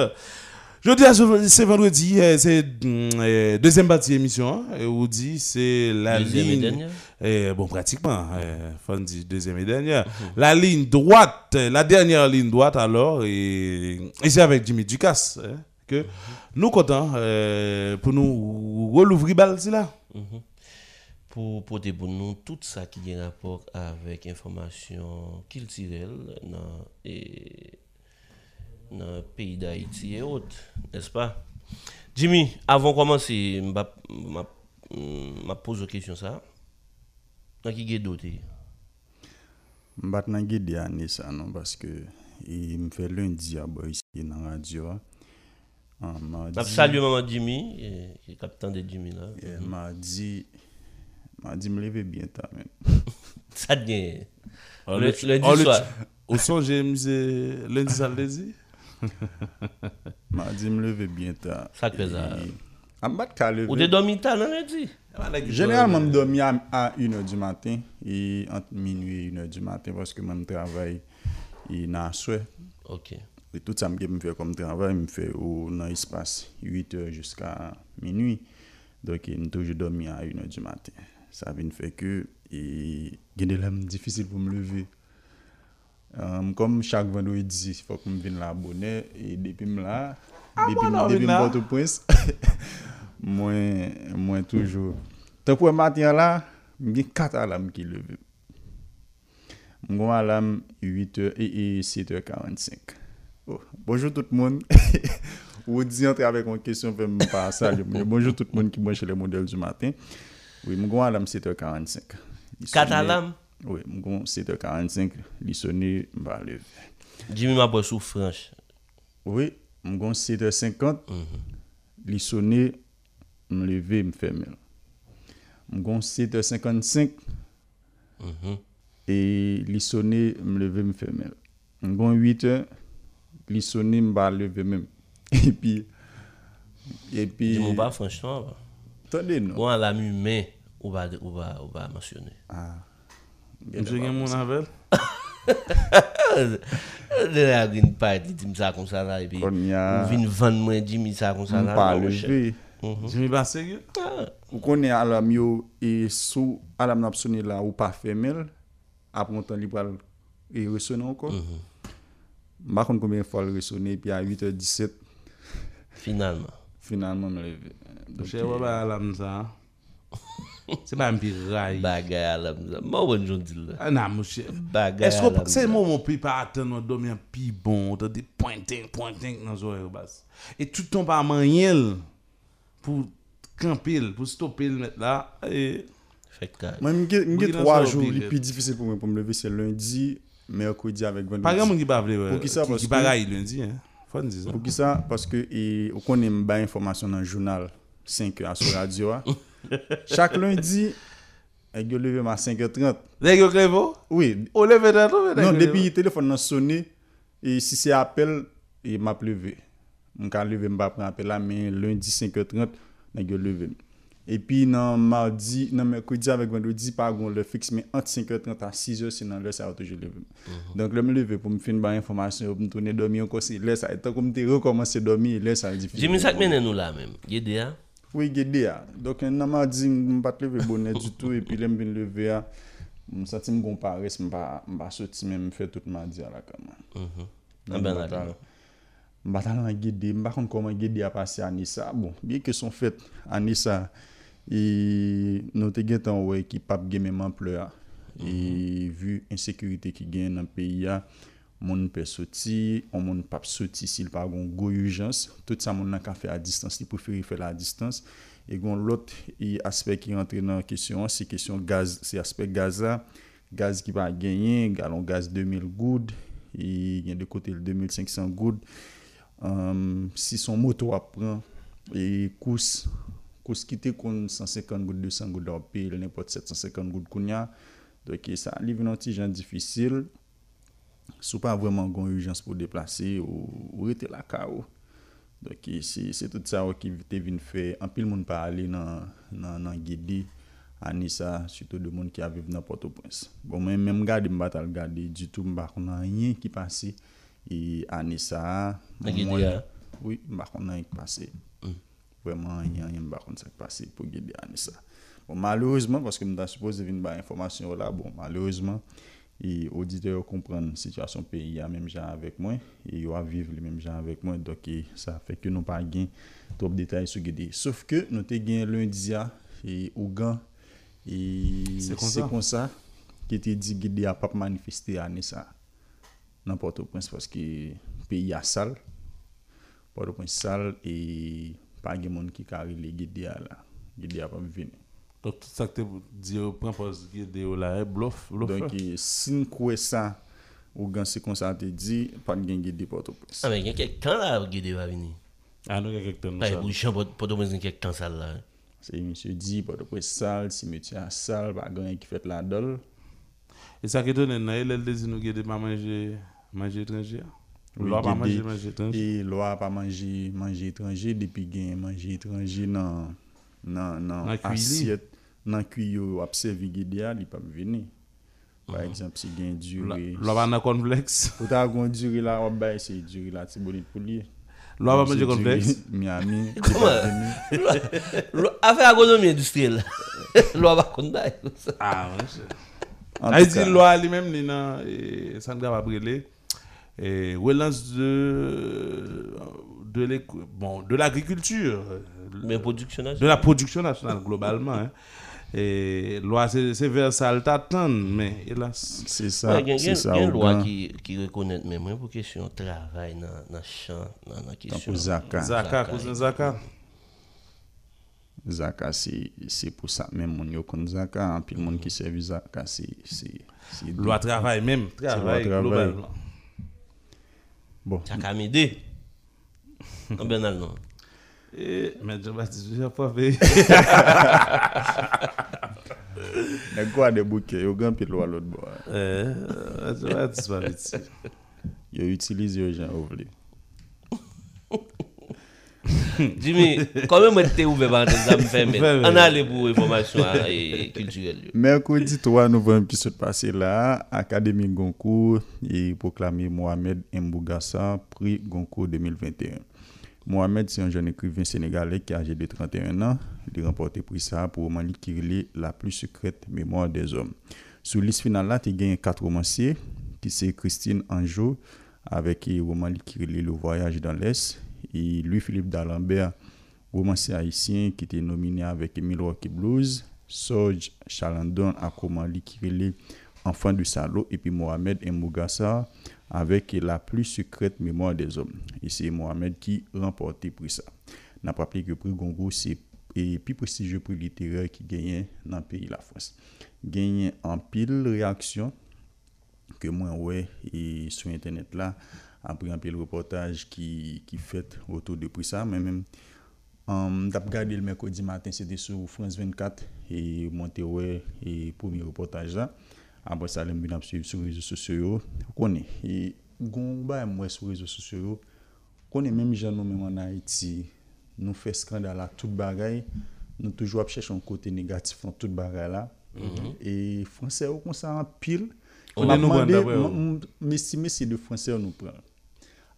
Je dis à ce- c'est vendredi, euh, c'est mm, euh, deuxième partie émission. hein, et on dit c'est la Deuxième et ligne. dernière. eh, bon, pratiquement, euh, dire deuxième et dernière. La ligne droite, euh, la dernière ligne droite alors, et, et c'est avec Jimmy Ducasse hein, que nous comptons euh, pour nous relouvrir balle, là. Mhm. Pour porter pour nous tout ça qui a rapport avec information culturelle dans et dans le pays d'Haïti et autres, n'est-ce pas? Jimmy, avant de commencer, je vais poser une question ça. Dans qui est doté? Mbat nan gide ane sa non paske e m fe lundi a bo isi nan radio Mab salye maman Jimmy, ki kapitan de Jimmy la. Mardi, mardi m leve bientan men. Sa djen, lundi swa. Ah, Ou son jen mse lundi sa lezi? Mardi m leve bientan. Sakre zan. Am bat ka leve. Ou te domi tan nan lundi? Generalman m domi a 1h du matin, e ant minuye 1h du matin, paske m travay nan aswe. Ok. Et tout ça que je fais comme travail, je fais au, dans l'espace 8 h jusqu'à minuit. Donc, je toujours dormi à 1 h du matin. Ça vient fait que, et, il y a des difficile pour me lever. Um, comme chaque vendredi, il faut que je vienne l'abonner. Et depuis me là, depuis que je suis au prince, moi, moi toujours. Tant pour le matin là, j'ai 4 alarmes qui levent. Mon alarme 8h et 7h45. Oh, bonjour tout le monde. Ou di entre avec une question, je me passe à Bonjour tout le monde qui mange les modèles du matin. Oui, mon grand alarme 7h45. Catalan? Oui, mon grand 7h45. Il sonne, je vais lever. Jimmy m'a pas souffrance. Oui, mon grand 7h50. Mm-hmm. Il sonne, je me lever, je me ferme. Mon grand 7h55. Mm-hmm. Et il sonne, je me lever, je me ferme. Mon grand 8h. li soni mba leve menm. E pi, e pi... Di mou ba franchman ba. Tande nou. Bon an la mi men, ou ba, ou ba, ou ba mansyone. Ah. Mse gen moun anvel? De la green party, di msa kon sa la, e pi ou vin van mwen di msa kon sa la. Mpa leve. Jimi ba segyo? Ah. Ou konen alam yo, e sou alam napsoni la ou pa femel, ap mwen tan li pal e resone anko. Mm-hmm. Bakon konbyen fol resone, pi a 8h17. Finalman. Finalman m leve. Che wè ba alam sa. Se ba m pi ray. Bagay alam sa. Mwen wè njon di la. Nan mwen che. Bagay alam sa. Se mwen mwen pi pa aten wè do mwen pi bon. Wè te di pointing, pointing nan zo wè wè bas. E touton pa man yel. Pou kampil, pou stopil met la. E... Fek kaj. Mwen mwen ge 3 jou li pi difisil pou mwen pou m leve. Se lundi. Merkredi avek vendredi. pa gen moun ki pa vle, Pou ki sa, ki, parce que- ray lundi, hein. Fon di sa. Pou ki sa, paske e, ou konen mba informasyon nan jounal 5 a sou radio a. Chak lundi, e yo leve ma 5h30. Dè yo klevo? Oui, O leve dan nou? Non, depi telefon nan sone, e si se apel, e map leve. Mwen ka leve mba pren apel la, men lundi 5h30, nan yo leve. Epi nan mardi, nan mekwedi avèk vendredi, pa goun le fix, men ant 5h30 a 6h, se nan lè sa yo toujou leve. Mm -hmm. Donk lè m leve pou m fin ba informasyon, pou m toune domi yon konsi, lè sa, etan kou m te rekomansi domi, lè sa di fin. Jemi sak menen nou la men, gede ya? Oui, gede ya. Donk nan mardi, m pat leve bonè du tout, epi lè m vin leve ya, m sati m goun pares, m ba, ba soti men, m fè tout mardi mhm. ah a la kaman. Mm -hmm. An ben la batal M bat gede, m bakon koman gede a pase anisa. Bon, biye ke son fèt anisa, E nou te gen tan wè ki pap gen menman ple a. E vu insekurite ki gen nan peyi a, moun pe soti, ou moun pap soti sil pa gon go urjans, tout sa moun nan ka fe a distans, li preferi fe la a distans. E gon lot, e aspek ki rentre nan kesyon, se kesyon gaz, se aspek gaza, gaz ki pa genyen, galon gaz 2000 goud, e gen de kote l 2500 goud. Um, si son moto ap pran, e kous kous ki te kon 150 gout, 200 gout do pil, nepot 750 gout koun ya. Doke sa li venon ti jan difisil, sou pa vreman gon urjans pou deplase ou, ou rete la ka ou. Doke se, se tout sa ou ki te vin fe, an pil moun pa ale nan, nan, nan gedi anisa, suto de moun ki aviv nan Port-au-Prince. Bon men men mgade mbatal gade, du tout mbakon nan yen ki pase, e anisa, mwen, moun, oui, mbakon nan yen ki pase. Vreman, yon yon bakon sak pase pou gede ane sa. Bon, malouzman, paske mwen ta suppose vin ba informasyon yo la, bon, malouzman, e audite yo kompren situasyon peyi ya menm jan avek mwen, e yo aviv li menm jan avek mwen, doke sa feke nou pa gen trop detay sou gede. Sof ke nou te gen lundi ya, e ougan, e se kon sa, ki te di gede ya pap manifesti ane sa. Nan Port-au-Prince, paske peyi ya sal, Port-au-Prince sal, e... pa gen moun ki kare le gede a la. Gede a pa mi vini. Dok tout sa te di yo pranpos gede yo la e blof? Donk e, sin kwe sa ou gan se konsan te di, pan gen gede poto pres. A ah, men gen kek tan la gede va vini? A nou gen kek tan nou sa. Ou chan poto pres gen kek tan sal la? Eh? Se yon se di poto pres sal, si meti a sal, pa gen ki fet la dol. E sa ke tonen eh? na el el dezi nou gede pa manje etranje a? Lwa pa manje manje etranje. E lwa pa manje manje etranje depi gen manje etranje nan nan nan asyet nan kuyo ap servi gede a li pa vini. Par exemple, si gen dure... Lwa pa nan konvleks. Ou ta kon dure la wap bay se dure la ti bonit pou liye. Lwa pa manje konvleks. Miami. Koman? Afe akonomi industriel. Lwa pa kon bay. A, manje. A, yi di lwa li menm li nan Sandra Vabrele. Et relance de de bon de l'agriculture mais production nationale de la production nationale globalement hein. et loi c'est vers ça t'attend mais hélas c'est ça c'est ça il y a une loi qui qui reconnaît même hein, pour question travail dans dans champ dans la question zaka zaka cousin zaka Zaka, c'est pour ça. Même mon yo kon Zaka, puis le monde qui servi Zaka, c'est. Loi travail même, travail globalement. Bon. Ça a m'aider. Non, Bernal, non. Eh, mais Jean-Baptiste, je pas fait. Nè kwa de bouke, yo gen pil wala lout bo. E, Jean-Baptiste pa biti. Yo utilize yo jan ou vle. Jimmy, quand même t'es ouvert par ça me fait On allait pour information culturelle. Mercredi 3 novembre qui se passé là, Académie Goncourt et proclamé Mohamed Mbougassa prix Goncourt 2021. Mohamed, c'est un jeune écrivain sénégalais qui est âgé de 31 ans. Il a remporté prix ça pour roman qui relie la plus secrète mémoire des hommes. Sous liste finale là, tu gagné quatre romanciers qui c'est Christine Anjou avec le roman qui relie Le voyage dans l'Est et Louis-Philippe d'Alembert, romancier haïtien qui était nominé avec Milwaukee Blues, Sorge Chalandon a commandé Kirele, Enfant du Salaud, et puis Mohamed Mbougassa avec la plus secrète mémoire des hommes. Et c'est Mohamed qui remporté pour ça. N'a pas que le prix Gongo, c'est et plus prestigieux prix littéraire qui gagne dans le pays de la France. Gagne en pile réaction que moi ouais et sur internet là apre anpe l reportaj ki, ki fet wotou de prisa. Men men, um, dap gade l mekodi matin, se de sou France 24, e monte we, e pomi reportaj la. Apre sa, lem bin ap suiv sou rezo sosyo yo. Konen, e goun ba mwen sou rezo sosyo yo, konen menm jan nou menm an Haiti, nou fe skandal la tout bagay, nou toujou ap chèch an kote negatif an tout bagay la. Mm -hmm. E Fransè ou kon sa an pil, On est nous demandé, mais si, mais si de français, on nous prend.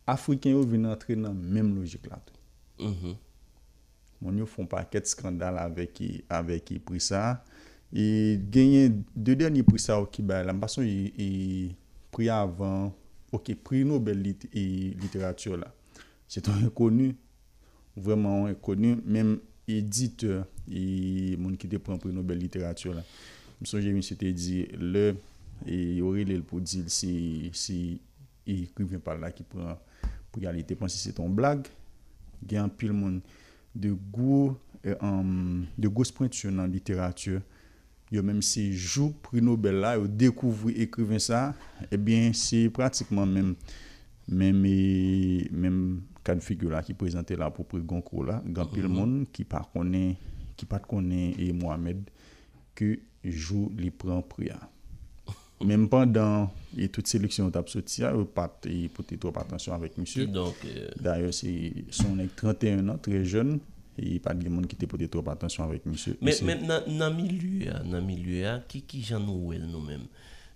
Afriken yo vin antre nan menm logik la tou. Mm -hmm. Moun yo fon paket skandal avek yi, yi prisa. E genyen, de denye prisa ou ki bay la, mbason yi, yi pri avan, ou ki pri Nobel lit, literatür la. Se ton rekonu, vreman rekonu, menm editeur, moun ki te pren pri Nobel literatür la. Mson jemi se te di, le, e yori lel pou di, si, si, ekrivyen euh, pal la ki pran pou realite pansi se ton blag gen pil moun de gwo e, um, de gwo sprintyo nan literatur yo menm se jou pri Nobel la yo dekouvri ekrivyen eh sa ebyen se pratikman menm menm e, menm kan figyo la ki prezante la pou pri Gonkou la gen pil mm-hmm. moun ki pat konen ki pat konen e Mohamed ke jou li pran priya Mèm pandan, et tout seleksyon tap soti a, ou pat, et pote trop atensyon avèk monsye. D'ailleurs, son ek 31 an, tre joun, et pat gen moun ki te pote trop atensyon avèk monsye. Mèm nan mi lue a, ki jan nou wèl nou mèm?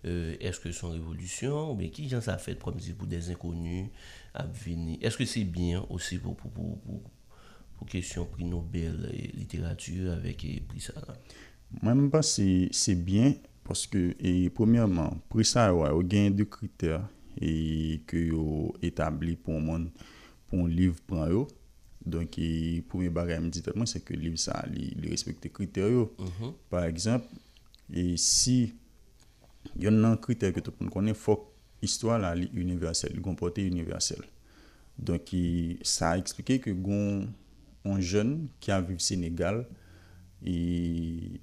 Euh, eske son revolutyon, ki jan sa fèt prom si pou des inkonu ap vini? Eske se bien osi pou kesyon pri Nobel literatur avèk pri sa? Mwen mwen pa se bien, Paske, e, premièman, pri sa e, yo a yo gen de kriter e ke yo etabli pou moun pou moun liv pran yo. Donk, e, poumè bagay meditatman se ke liv sa li, li respekte kriter yo. Mm -hmm. Par eksemp, e, si yon nan kriter ke tout moun konen, fok histwa la li universel, li kompote universel. Donk, e, sa eksplike ke goun an jen ki aviv Senegal e...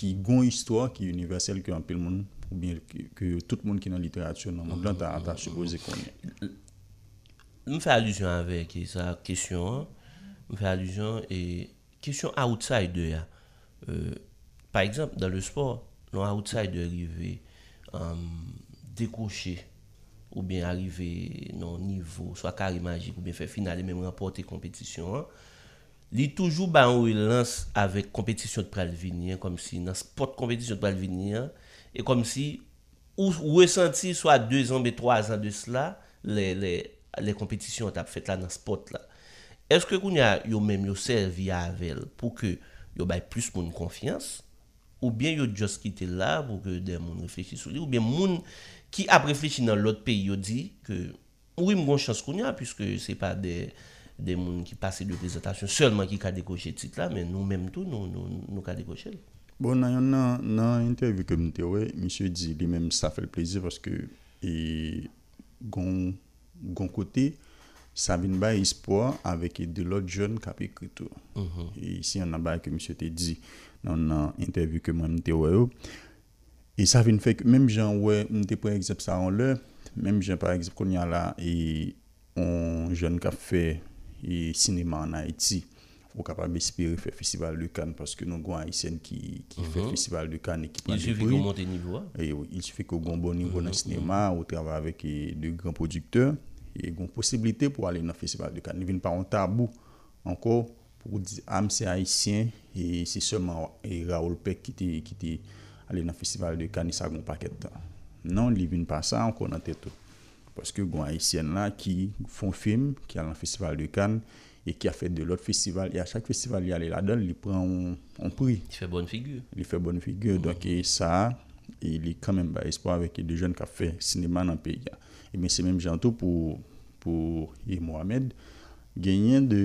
ki gon histwa ki universel ki anpil moun ou bien ki tout moun ki nan literatyon nan moun lan ta ata supose konen. Mwen fè aluzyon avèk e sa kesyon, mwen fè aluzyon e kesyon outsider ya. Euh, par exemple, dan le sport, nou outsider rive um, dekouche ou bien arrive nan nivou, swa kari magik ou bien fè finalè mèm remporte kompetisyon an, li toujou ba an wilans avèk kompetisyon pralvinyen, kom si nan spot kompetisyon pralvinyen, e kom si ou, ou e senti so a 2 an be 3 an de sla, le, le, le kompetisyon tap fèt la nan spot la. Eske koun ya yo mèm yo servi avèl pou ke yo bay plus moun konfians, ou bien yo just kite la pou ke den moun reflechi sou li, ou bien moun ki ap reflechi nan lot peyi yo di, ke ou im gon chans koun ya, pwiske se pa de... des gens qui passent de présentation seulement qui a décoché titre là mais nous mêmes tout nous nous nous a décoché bon dans dans interview que m'était ouais monsieur dit lui même ça fait le plaisir parce que et gon gon côté ça vient pas espoir avec de l'autre jeune qui a écrit tout mm -hmm. et ici on a pas que monsieur te dit dans dans interview que moi m'était ouais oh. et ça vient fait que même gens ouais m'était par exemple ça en l'heure même gens par exemple qu'on y a là et on jeune qui a fait e sinema an Haiti, ou kapab espere fè festival de Cannes paske nou gwen Haitien ki, ki mm -hmm. fè festival de Cannes e ki pan de bruit. Il suffit qu'on monte niveau a? E, oui, il suffit qu'on gon bon niveau mm -hmm. nan sinema, ou travè avèk eh, de gran produkteur, e gon posibilite pou alè nan festival de Cannes. Ne vin pa an tabou anko pou di am ah, se Haitien e se seman e eh, Raoul Peck ki te, ki te alè nan festival de Cannes e sa gon paket tan. Non, li vin pa sa anko nan tetou. Paske gwen Haitien la ki fon film, ki al an festival de Cannes, e ki a fet de lot festival, e a chak festival li ale la don, li pren an pri. Li fe bonne figyur. Li fe bonne figyur, mm. donk e sa, e li kanmen ba espo avèk e de joun ka fe sinema nan pe ya. E men se menm jantou pou, pou e Mohamed, genyen de,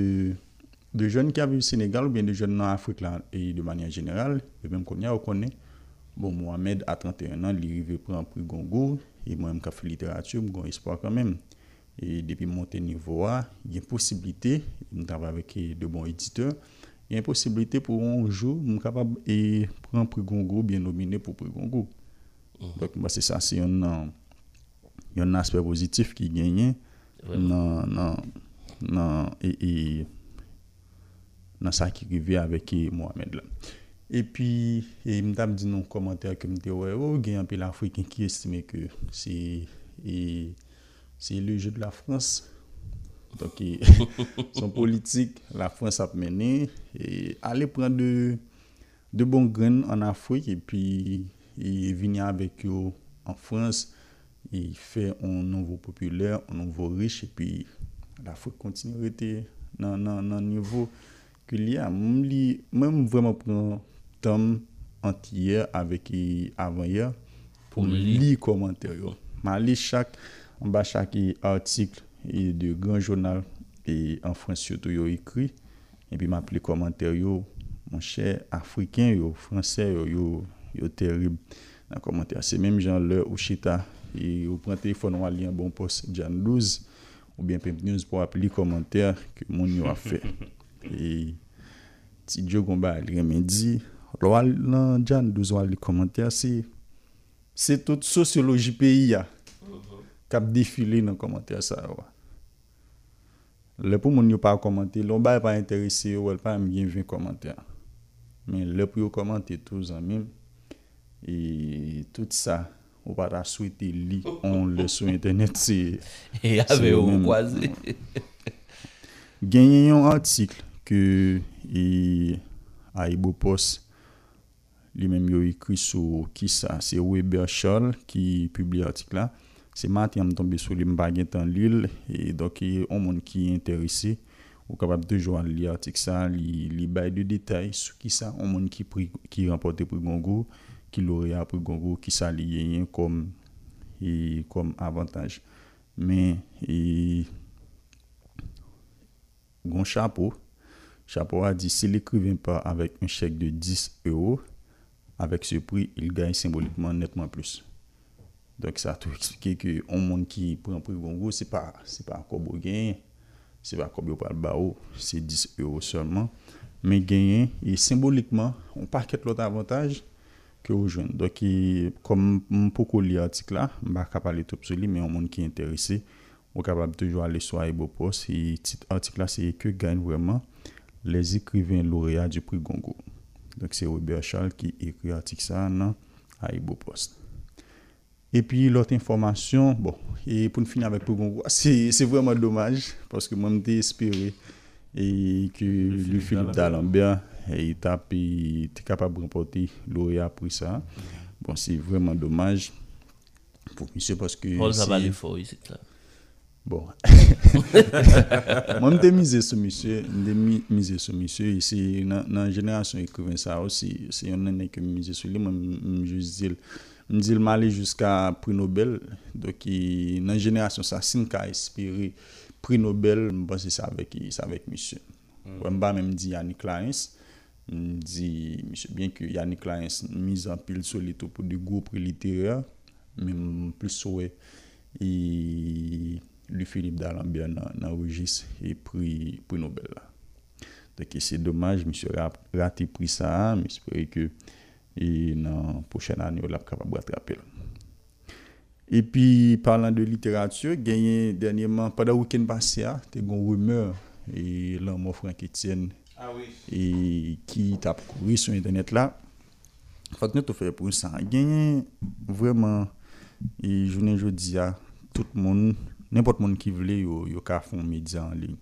de joun ki avè Senegal ou ben de joun nan Afrik la, e de manyan general, e menm kon ya ou konen, bon Mohamed a 31 an, li rive pren an pri Gongo, e, E mwen mka fè literatur, mwen kon espoa kanmen. E depi monte nivou a, yon posibilite, mwen tava vek e de bon editeur, yon posibilite pou anjou mwen kapab e pran Prigongo, bien nomine pou Prigongo. Mm -hmm. Dok mwen se sa se yon nan, yon asper pozitif ki genyen mm -hmm. nan, nan, nan, e, e, nan sa ki rive avek e Mohamed la. Epi, e mdam di nou komantèr ke mte wè ou, oh, gen anpil Afriken ki estime ke se le je de la Frans. Tok e son politik, la Frans ap mène, ale pran de, de bon gren an Afrik, epi vini avèk yo an Frans, e fè an nouvo populèr, an nouvo riche, epi l'Afrik kontinu rete nan, nan, nan nivou. que l'IA, même vraiment prend système entier avec avant-hier pour lire commentaires. Je lis chaque, chaque article et de grand journal et en France surtout yo écrit et puis m'appeler commentaire yo mon cher africain yo français yo yo, yo terrible dans commentaire c'est même genre le ou chita et ou prend téléphone ou aller un bon poste Jan 12 ou bien Pimp News pour appeler commentaire que mon yo a fait et ti Dieu gomba rien me dit Lwa lan jan douzwa li komantya se, se tout socioloji peyi ya kap defile nan komantya sa wwa. Le pou moun yo pa komante, lon bay pa interese yo, wel pa mwen vin komante an. Men le pou yo komante tou zanmim, e tout sa, ou pa ta souite li, on le sou internet se... E ave yo waze. Genyen yon artikel ke e, a Ibo Post Li menm yo ekri sou ki sa, se Weber Scholl ki publi artik la. Se mati am tombe sou li mba gen tan lil, e doke on moun ki enterese, ou kapap an li artik sa, li, li bay de detay sou ki sa, on moun ki, pri, ki rempote pri Gongo, ki lore apri Gongo, ki sa li yenyen kom, e, kom avantaj. Men, e, gon chapo, chapo a di se si l'ekriven pa avek un chek de 10 euro, Avec ce prix, il gagne symboliquement nettement plus. Donc ça a tout expliqué que un monde qui prend prix Gongo, c'est pas c'est pas kobo gagné, c'est pas kobo pas bao, c'est 10 euros seulement, mais gagné et symboliquement on paquet l'autre avantage que aux jeunes. Donc et, comme beaucoup lire l'article là, on va parler tout sur lui mais un monde qui est intéressé, on est capable toujours aller sur Aibo Post et titre article là c'est que gagne vraiment les écrivains lauréats du prix Gongo. Donk se Robert Charles ki ekri atik sa nan Haribo Post. E pi lot informasyon, bon, e pou n fin avèk pou bon, se vwèman domaj, paske mwen mte espere e ki le Philippe d'Alembert e tap e te kapab rempote lorè apri sa. Bon, se vwèman domaj pou misè paske... Ol sa valè fò, e se ta. Bon, mwen mte mize sou misye, mte mize sou misye, se nan jenerasyon ekriven sa ou, se yon nan ek mize sou li, mwen mjou zil, mjou zil mali jiska pri Nobel, doki nan jenerasyon sa sin ka espiri pri Nobel, hmm. mwen basi sa avek misye. Mwen ba men mdi Yannick Laens, mdi, misye, bien ki Yannick Laens mizan pil sou li tou pou di gwo pri literya, men mwen plis souwe, e... Lui Philippe D'Alembert nan, nan regis e pri, pri Nobel la. Deke se domaj, mi se rate pri sa, mi espere ke e nan pochen an yo lap kapab ratrape la. E pi, parlant de literatur, genyen denyeman, pada wiken basi a, te gon rumeur e lan mou Frank Etienne ah, oui. e ki tap kouri sou internet la. Fak net ou fè pou sa. Genyen, vreman, e jounen jodi a, tout moun n'importe monde qui voulait yo yo ka font média en ligne.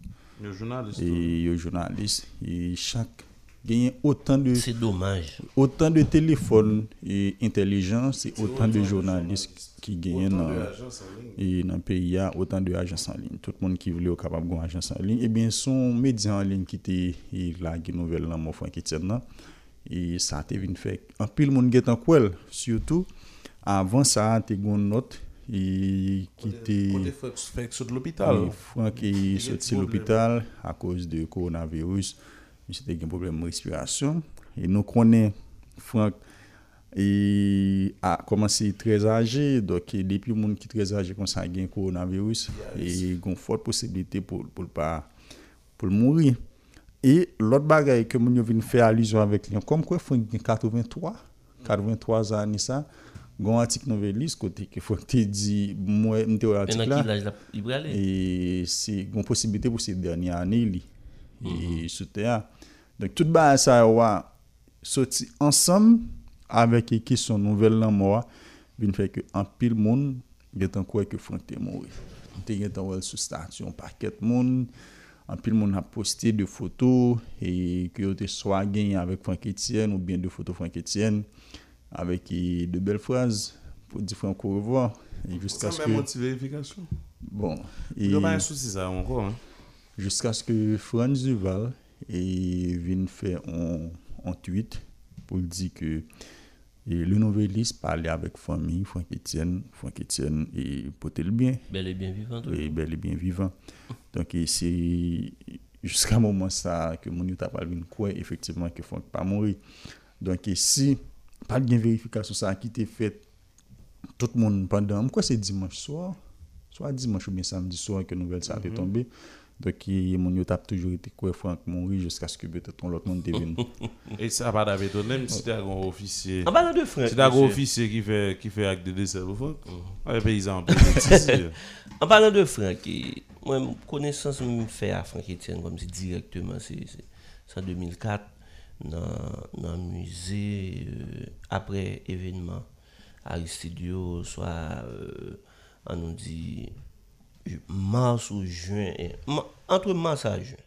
Yo journaliste et yo journaliste et chaque gagner autant de c'est dommage. autant de téléphones et intelligence et autant, autant de journalistes qui gagnent dans en ligne. et dans pays il y a autant de agences en ligne. Tout le monde qui voulait au capable d'une agence en ligne. Et bien son média en ligne qui était là qui nouvelle là mon frère qui tient là et ça a été une fait en pile monde qui est en surtout avant ça a été une note e kite fèk sot l'opital Frank e sot si l'opital a kouz de koronavirus mi se te gen problem respirasyon e nou konen Frank e a komanse trez aje dok depi moun ki trez aje konsa gen koronavirus e gon fote posibilite pou l'pa pou l'mouri e lot bagay ke moun yo vin fè alizyon avèk li kom kwen Frank gen 83 83 an ni sa Gon atik novelis kote ke fwa te di mwen mte ou atik la. Mwen akil la, i brale. E se gon posibite pou se derni ane li. Mm -hmm. E mhm. soute a. Donk tout ba sa wwa soti ansam avek e kisyon nouvel lan mwa vin fwe ke an pil moun getan kwe ke fwa te mwen. Te getan wèl sou stasyon paket moun. An pil moun ap poste de foto e ki yo te swa gen avek Frank Etienne ou bien de foto Frank Etienne. Avec de belles phrases pour dire Franck au revoir et jusqu'à ce que vérification. bon Il n'y a pas un souci ça encore. Hein. jusqu'à ce que Franz Duval et vienne faire un, un tweet pour dire que et le noveliste parlait avec famille, Franck Etienne, Franck Etienne et portait le bien, Bel et bien vivant. et bel et bien vivant. Donc c'est jusqu'à un moment ça que mon t'a pas venu quoi effectivement que Franck pas mourir. Donc et si pas de vérification ça qui était fait. Tout le monde pendant quoi c'est dimanche soir, soit dimanche ou bien samedi soir que nouvelle ça a été tombé. Donc et mon yo t'a toujours été quoi Franck mourir jusqu'à ce que peut-être l'autre monde devienne. Et ça va d'habitude, même si tu as un officier. En parlant de Franck, Si tu as un officier qui fait, qui fait acte de décès pour Franck, les paysans en parlant de Franck, moi, connaissance me fait à Franck Etienne comme si directement, c'est c'est- c'est en 2004, nan muze euh, apre evenman. Aristidio, swa euh, an nou di mars ou juen, eh, entre mars a juen,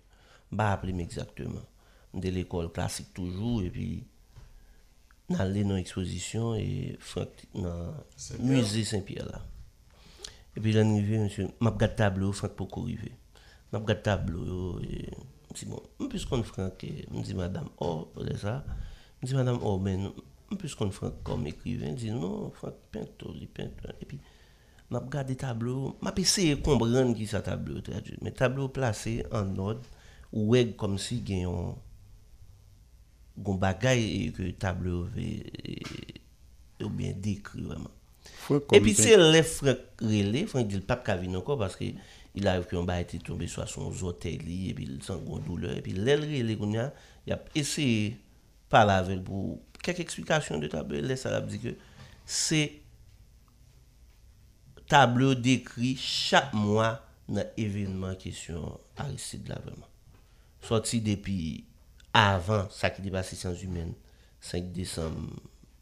ba apre m exactement. De l'ekol klasik toujou, e pi nan lè nan ekspozisyon, e frank nan muze Saint-Pierre la. E pi lan rive, m ap gade tablo, frank pou kou rive. M ap gade tablo, e... di bon, m pwis kon franke, m di madame or, pou de sa, m di madame or, men, m pwis kon franke kom ekriven, di non, franke pinto, li pinto, epi, m ap gade tablo, m ap eseye kombran ki sa tablo tradye, men tablo plase an od, ou weg kom si gen yon, gon bagay e ke tablo ve, ou bien dekri vreman. Epi se le franke rele, franke di l pap kavin anko, paske, il arrive qu'on va être tombé sur son hôtel, et puis il sent une douleur, et puis l'aile, il a essayé de parler avec pour quelques explications de tableau. Là, ça dit que c'est tableau décrit chaque mois dans événement question Aristide là vraiment. Sorti depuis avant ça qui dépasse les sciences humaines, 5 décembre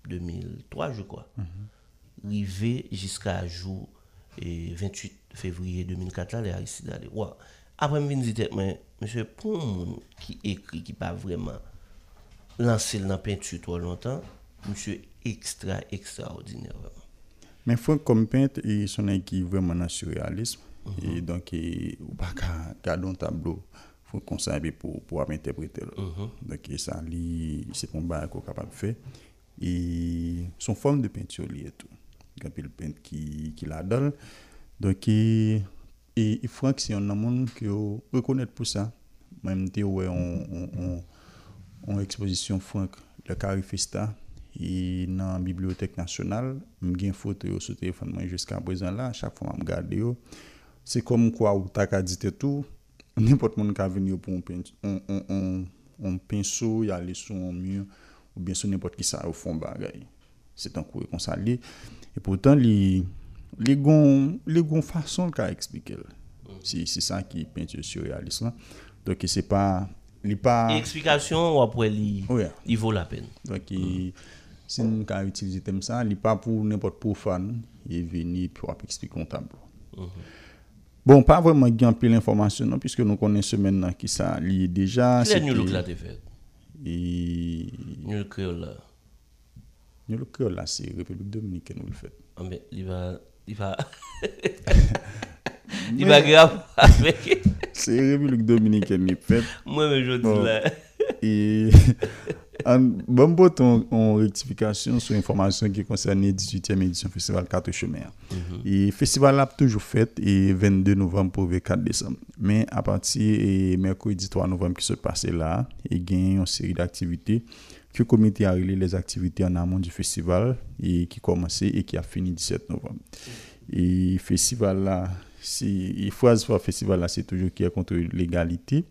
2003, je crois. Mm -hmm. Rivé jusqu'à jour et 28 fevriye 2004 la, le Aristide ale. Wa, apre m vin zitek men, msè pou moun ki ekri ki pa vreman lansel nan pentu to lontan, msè ekstra, ekstra ordine vreman. Men fwen kom pent, sonen ki vreman nan surrealisme, mm -hmm. e donk ou pa ka kadon tablo, fwen konserve pou, pou ap interprete lò. Mm -hmm. Donk e sa li, se pon ba ko kapab fe, e son form de pentio li etou. Kapil pent ki, ki la dol, e Donk e fraksyon nan moun ki yo rekonet pou sa. Mwen mte wè an ekspozisyon frank le karifesta e nan bibliotek nasyonal. Mwen gen fote yo sou telefon mwen jiska prezan la. Chak fwa mwen gade yo. Se kom kwa ou tak adite tou. Nipot moun ka veni yo pou an pinso, yale sou an mur. Ou bien sou nipot ki sa ou fon bagay. Se tan kou e konsa li. E poutan li... li gon, li gon fason ka eksplike l. Si, si sa ki peintur surrealist lan. Donke se pa, li pa... E eksplikasyon wapwe li, oh, ouais. li vò la pen. Donke, mm. se nou ka utilize tem sa, li pa pou nepot pou fan, e veni pou ap eksplik kon tablo. Mm -hmm. Bon, pa vwèman gen anpil informasyon nan, piske nou konen semen nan ki sa li e deja. Kile nye louk la te fet? E... Nye louk kreol la? Nye louk kreol la, se Republik Dominiken ou l fet. Anbe, li va... Di pa... Di pa grap avèk. Se Republik Dominiken ni pep. Mwen men jodi la. E... Bon pot on rectifikasyon sou informasyon ki konserni 18e edisyon festival 4 Chemer. Mm -hmm. E festival ap toujou fèt e 22 novem pou ve 4 Desem. Men apati e merkou edi 3 novem ki se pase la, e gen yon seri d'aktivite que le comité a réglé les activités en amont du festival et qui commençait et qui a fini 17 novembre. Et festival là, c'est phrase pour festival là, c'est toujours qui est contre l'égalité.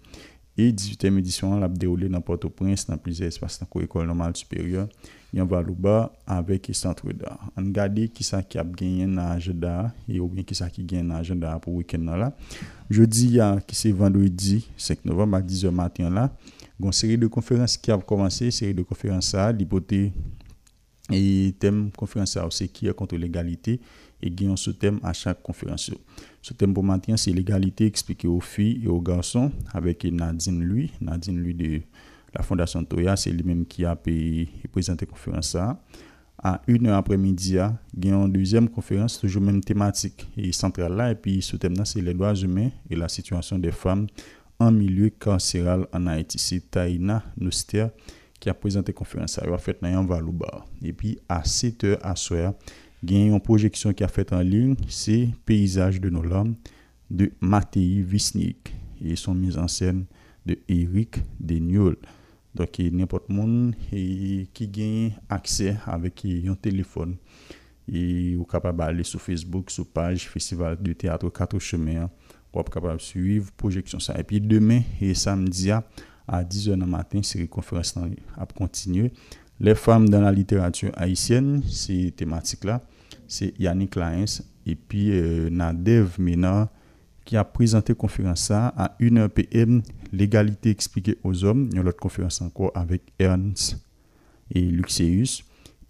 Et 18e édition, l'a déroulé dans Port-au-Prince, dans plusieurs espaces, dans l'école normale supérieure, et en Valouba, avec le centre d'art. On regarde qui ça qui a gagné dans l'agenda, et ou bien qui ça qui gagne dans l'agenda pour le week-end là. Jeudi, qui c'est vendredi 5 novembre, à 10h matin là, Une série de conférences qui a commencé, série de conférences ça, l'hypothèse et thème conférence c'est qui est contre l'égalité et a un sous-thème à chaque conférence. Ce thème pour matin, c'est l'égalité expliquée aux filles et aux garçons avec Nadine lui, Nadine lui de la Fondation Toya, c'est lui-même qui a présenté la conférence. À une heure après-midi, il y a une deuxième conférence, toujours même thématique et centrale là, et puis ce thème là, c'est les droits humains et la situation des femmes an milieu kanseral an Haiti. Se Taina Nostea ki a prezante konferans a yo a fet nan yon valoubar. E pi a 7 a soya gen yon projeksyon ki a fet an lin se Paysaj de nos lames de Matei Visnik e son miz ansen de Erik Deniol. Dok e nipot moun e, ki gen akse avek yon telefon e ou kapab ale sou Facebook sou page Festival de Teatro 4 Chemer wap kapab suiv projeksyon sa. E pi demen e samdi a, a 10 an an matin, seri konferans nan ap kontinye. Le fam dan la literatur haisyen, se tematik la, se Yannick Laens, e pi euh, Nadev Mena, ki a prezante konferans sa a 1 pm, Legalite Explike aux Hommes, yon lot konferans anko avek Ernst et Luxeus.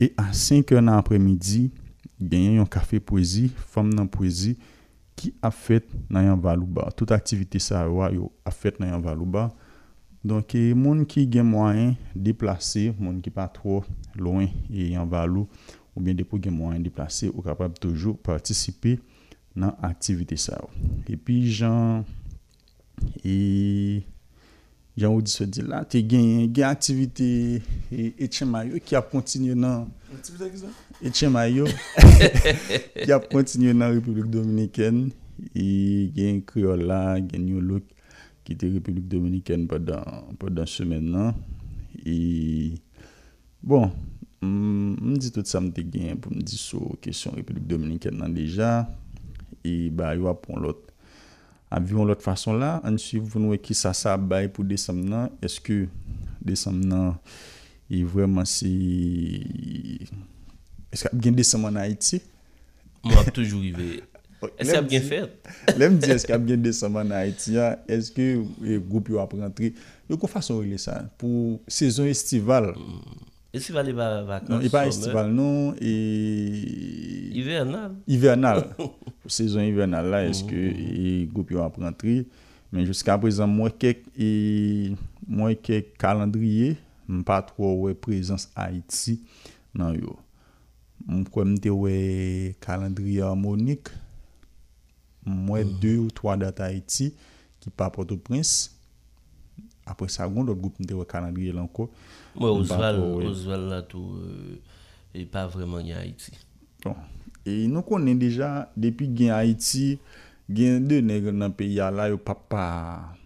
E a 5 an an apremidi, genyen yon kafe poezi, fam nan poezi, ki a fet nan yon valou ba. Tout aktivite sa yo yo a fet nan yon valou ba. Donke, moun ki gen mwayen deplase, moun ki pa tro loin e yon valou, ou bien depo gen mwayen deplase, ou kapab toujou partisipe nan aktivite sa yo. E pi jan, e, jan ou di se di la, te gen, gen aktivite e, etchema et yo ki ap kontinye nan Etche Mayo ki ap kontinye nan Republik Dominiken e gen Kriola, gen New Look ki te Republik Dominiken padan semen nan e bon m di tout sa m te gen pou m di sou kesyon Republik Dominiken nan deja e ba yo ap pon lot ap viyon lot fason la an si voun wè ki sa sa bay pou desam nan eske desam nan E vwèman si... Eske ap gen deseman na Haiti? Mwen ap toujou rive. Eske ap gen fèt? Lèm di eske ap gen deseman na Haiti ya, eske e, goup yo ap rentre. Yo kon fason wile sa? Pou sezon estival. Mm. Estival e ba vakans. Non, e ba estival non. E... Ivernal. Ivernal. sezon ivernal la, eske e, goup yo ap rentre. Men jiska prezant mwen kek, e... mwen kek kalendriye m pa tro wè prezans Haiti nan yo. M kwen m te wè kalendri harmonik, m wè 2 hmm. ou 3 dat Haiti ki pa Port-au-Prince. Apre sa goun, lot goup m te wè kalendri lanko. Mwen ouais, Oswald, Oswald la tou, euh, e pa vreman gen Haiti. Bon, e nou konen deja, depi gen Haiti, gen de neg nan peyi ala yo pa pa...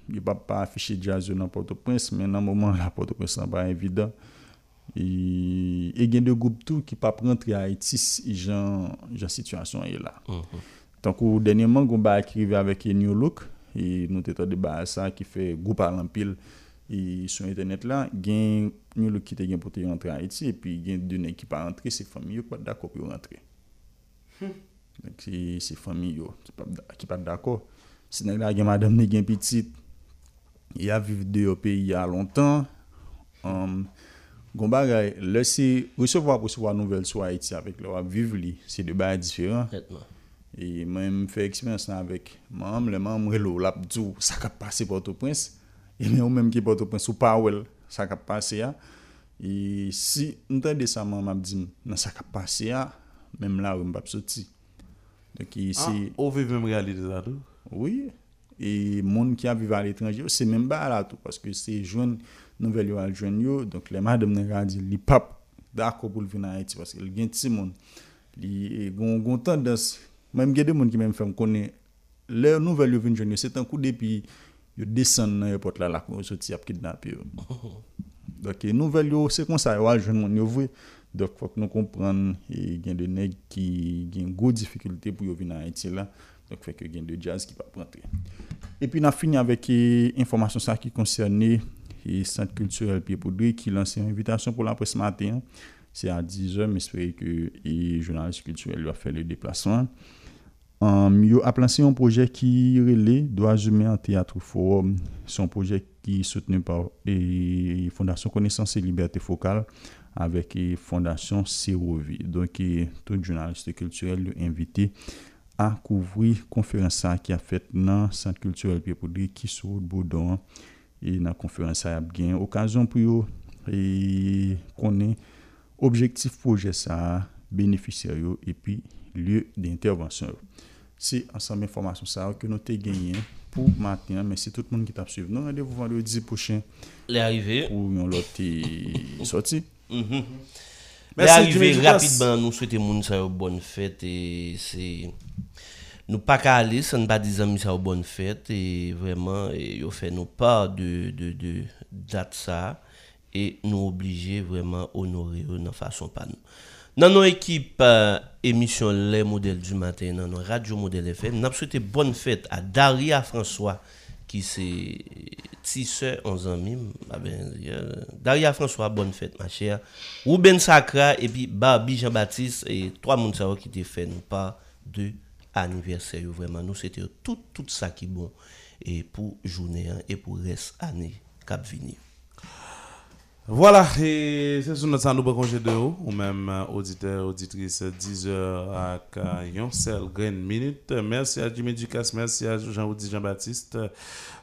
Yo pa pa afiche jazz yo nan Port-au-Prince, men nan mouman la Port-au-Prince nan pa evidant. E, e gen de goup tou ki pa prentre a etis jan, jan situasyon e la. Mm -hmm. Tankou denyeman goun ba akrive avek e New Look, e nou te to de ba sa ki fe goup alampil e sou internet la, gen New Look ki te gen pote rentre a eti, e pi gen dene ki pa rentre, se fami yo kwa dako pou rentre. Hmm. Se, se fami yo ki pa dako, se neg la gen madame ne gen pitit, ya viv de yo peyi ya lontan, um, goun bagay, lè se, resevo ap resevo a nouvel sou Haiti avèk lè wap viv li, se de bagay diferan. Etman. E mwen mwen fè eksperyans nan avèk, mwen mwen mwen mwen relo lap djou, sa kap pase Port-au-Prince, e mwen mwen mwen ki Port-au-Prince ou pa wèl, sa kap pase ya, e si mwen tè de sa mwen mwen ap di, nan sa kap pase ya, mwen mwen la wè mwen pap soti. Dè ki se... Ah, ou viv mwen mwen realize la dou? Oui, E moun ki avive al etranje yo, se men ba la tou. Paske se jwen, nouvel yo al jwen yo. Donk le madem nan gadi li pap da akop pou l vin a Haiti. Paske li gen ti moun. Li gon, gon tendans. Mwen gen de moun ki men fèm konen. Le nouvel yo vin jwen yo, se tan kou depi yo desen nan yo pot la lak. Yo soti ap kidnap yo. Donk nouvel yo, se kon sa yo al jwen moun yo vwe. Donk fòk nou kompran e, gen de neg ki gen go difikultè pou yo vin a Haiti la. Donc, fait que gain de jazz qui va rentrer. Et puis, on a fini avec euh, information ça qui concernait le Centre culturel Pierre Poudry qui lance une invitation pour la presse matin. C'est à 10h, mais espérer que euh, les journalistes culturels va faire le déplacement. Um, yo a lancé un projet qui relève Droits humains en théâtre forum. C'est un projet qui est soutenu par la Fondation Connaissance et Liberté Focale avec la Fondation CEROVI. Donc, et, tout journaliste culturel est invité a kouvri konferansa ki a fet nan Sant Kulturel Piepoudri ki sou Boudon e nan konferansa ap gen. Okazon pou yo e konen objektif proje sa, beneficeryo epi lye de intervansyon. Se ansanm informasyon sa ou ke nou te genyen pou matin, mersi tout moun ki tap suiv. Nou radevou vandou dizi pochen pou yon lote soti. Mm -hmm. Lè arive rapidman nou souwete moun sa yo bonn fèt e se... nous pas qu'à aller sans pas dire amis ça yo bonne fête et vraiment et yo fait nous part de de de date ça et nous obliger vraiment honorer eux dans façon pas nous. Dans nos équipes euh, émission Les modèles du matin dans nos radio modèle FM, nous souhaité bonne fête à Daria François qui c'est tisseur 11 ans ben, euh, Daria François, bonne fête ma chère. Ruben Sacra et puis Barbie Jean-Baptiste et trois yo qui te fait nous pas de anniversaire vraiment nous c'était tout tout ça qui bon et pour journée hein, et pour reste année cap venir. Voilà, et c'est sur notre ça nous congé de haut, ou même euh, auditeur, auditrice, 10 heures à Caillon, seul grain minute. Merci à Jimmy Ducasse, merci à Jean-Audi Jean-Baptiste,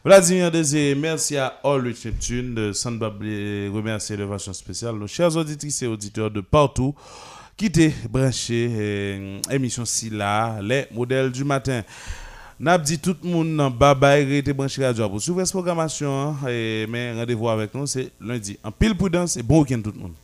Vladimir Désé, merci à All Rich Neptune, de San Bablé, remercier de spéciale nos chers auditrices et auditeurs de partout qui étaient branchés, euh, émission si là, les modèles du matin. N'a dit tout le monde bye bye, rete branché radio pour suivre cette programmation. hein, et, mais rendez-vous avec nous, c'est lundi. En pile prudence et bon week-end tout le monde.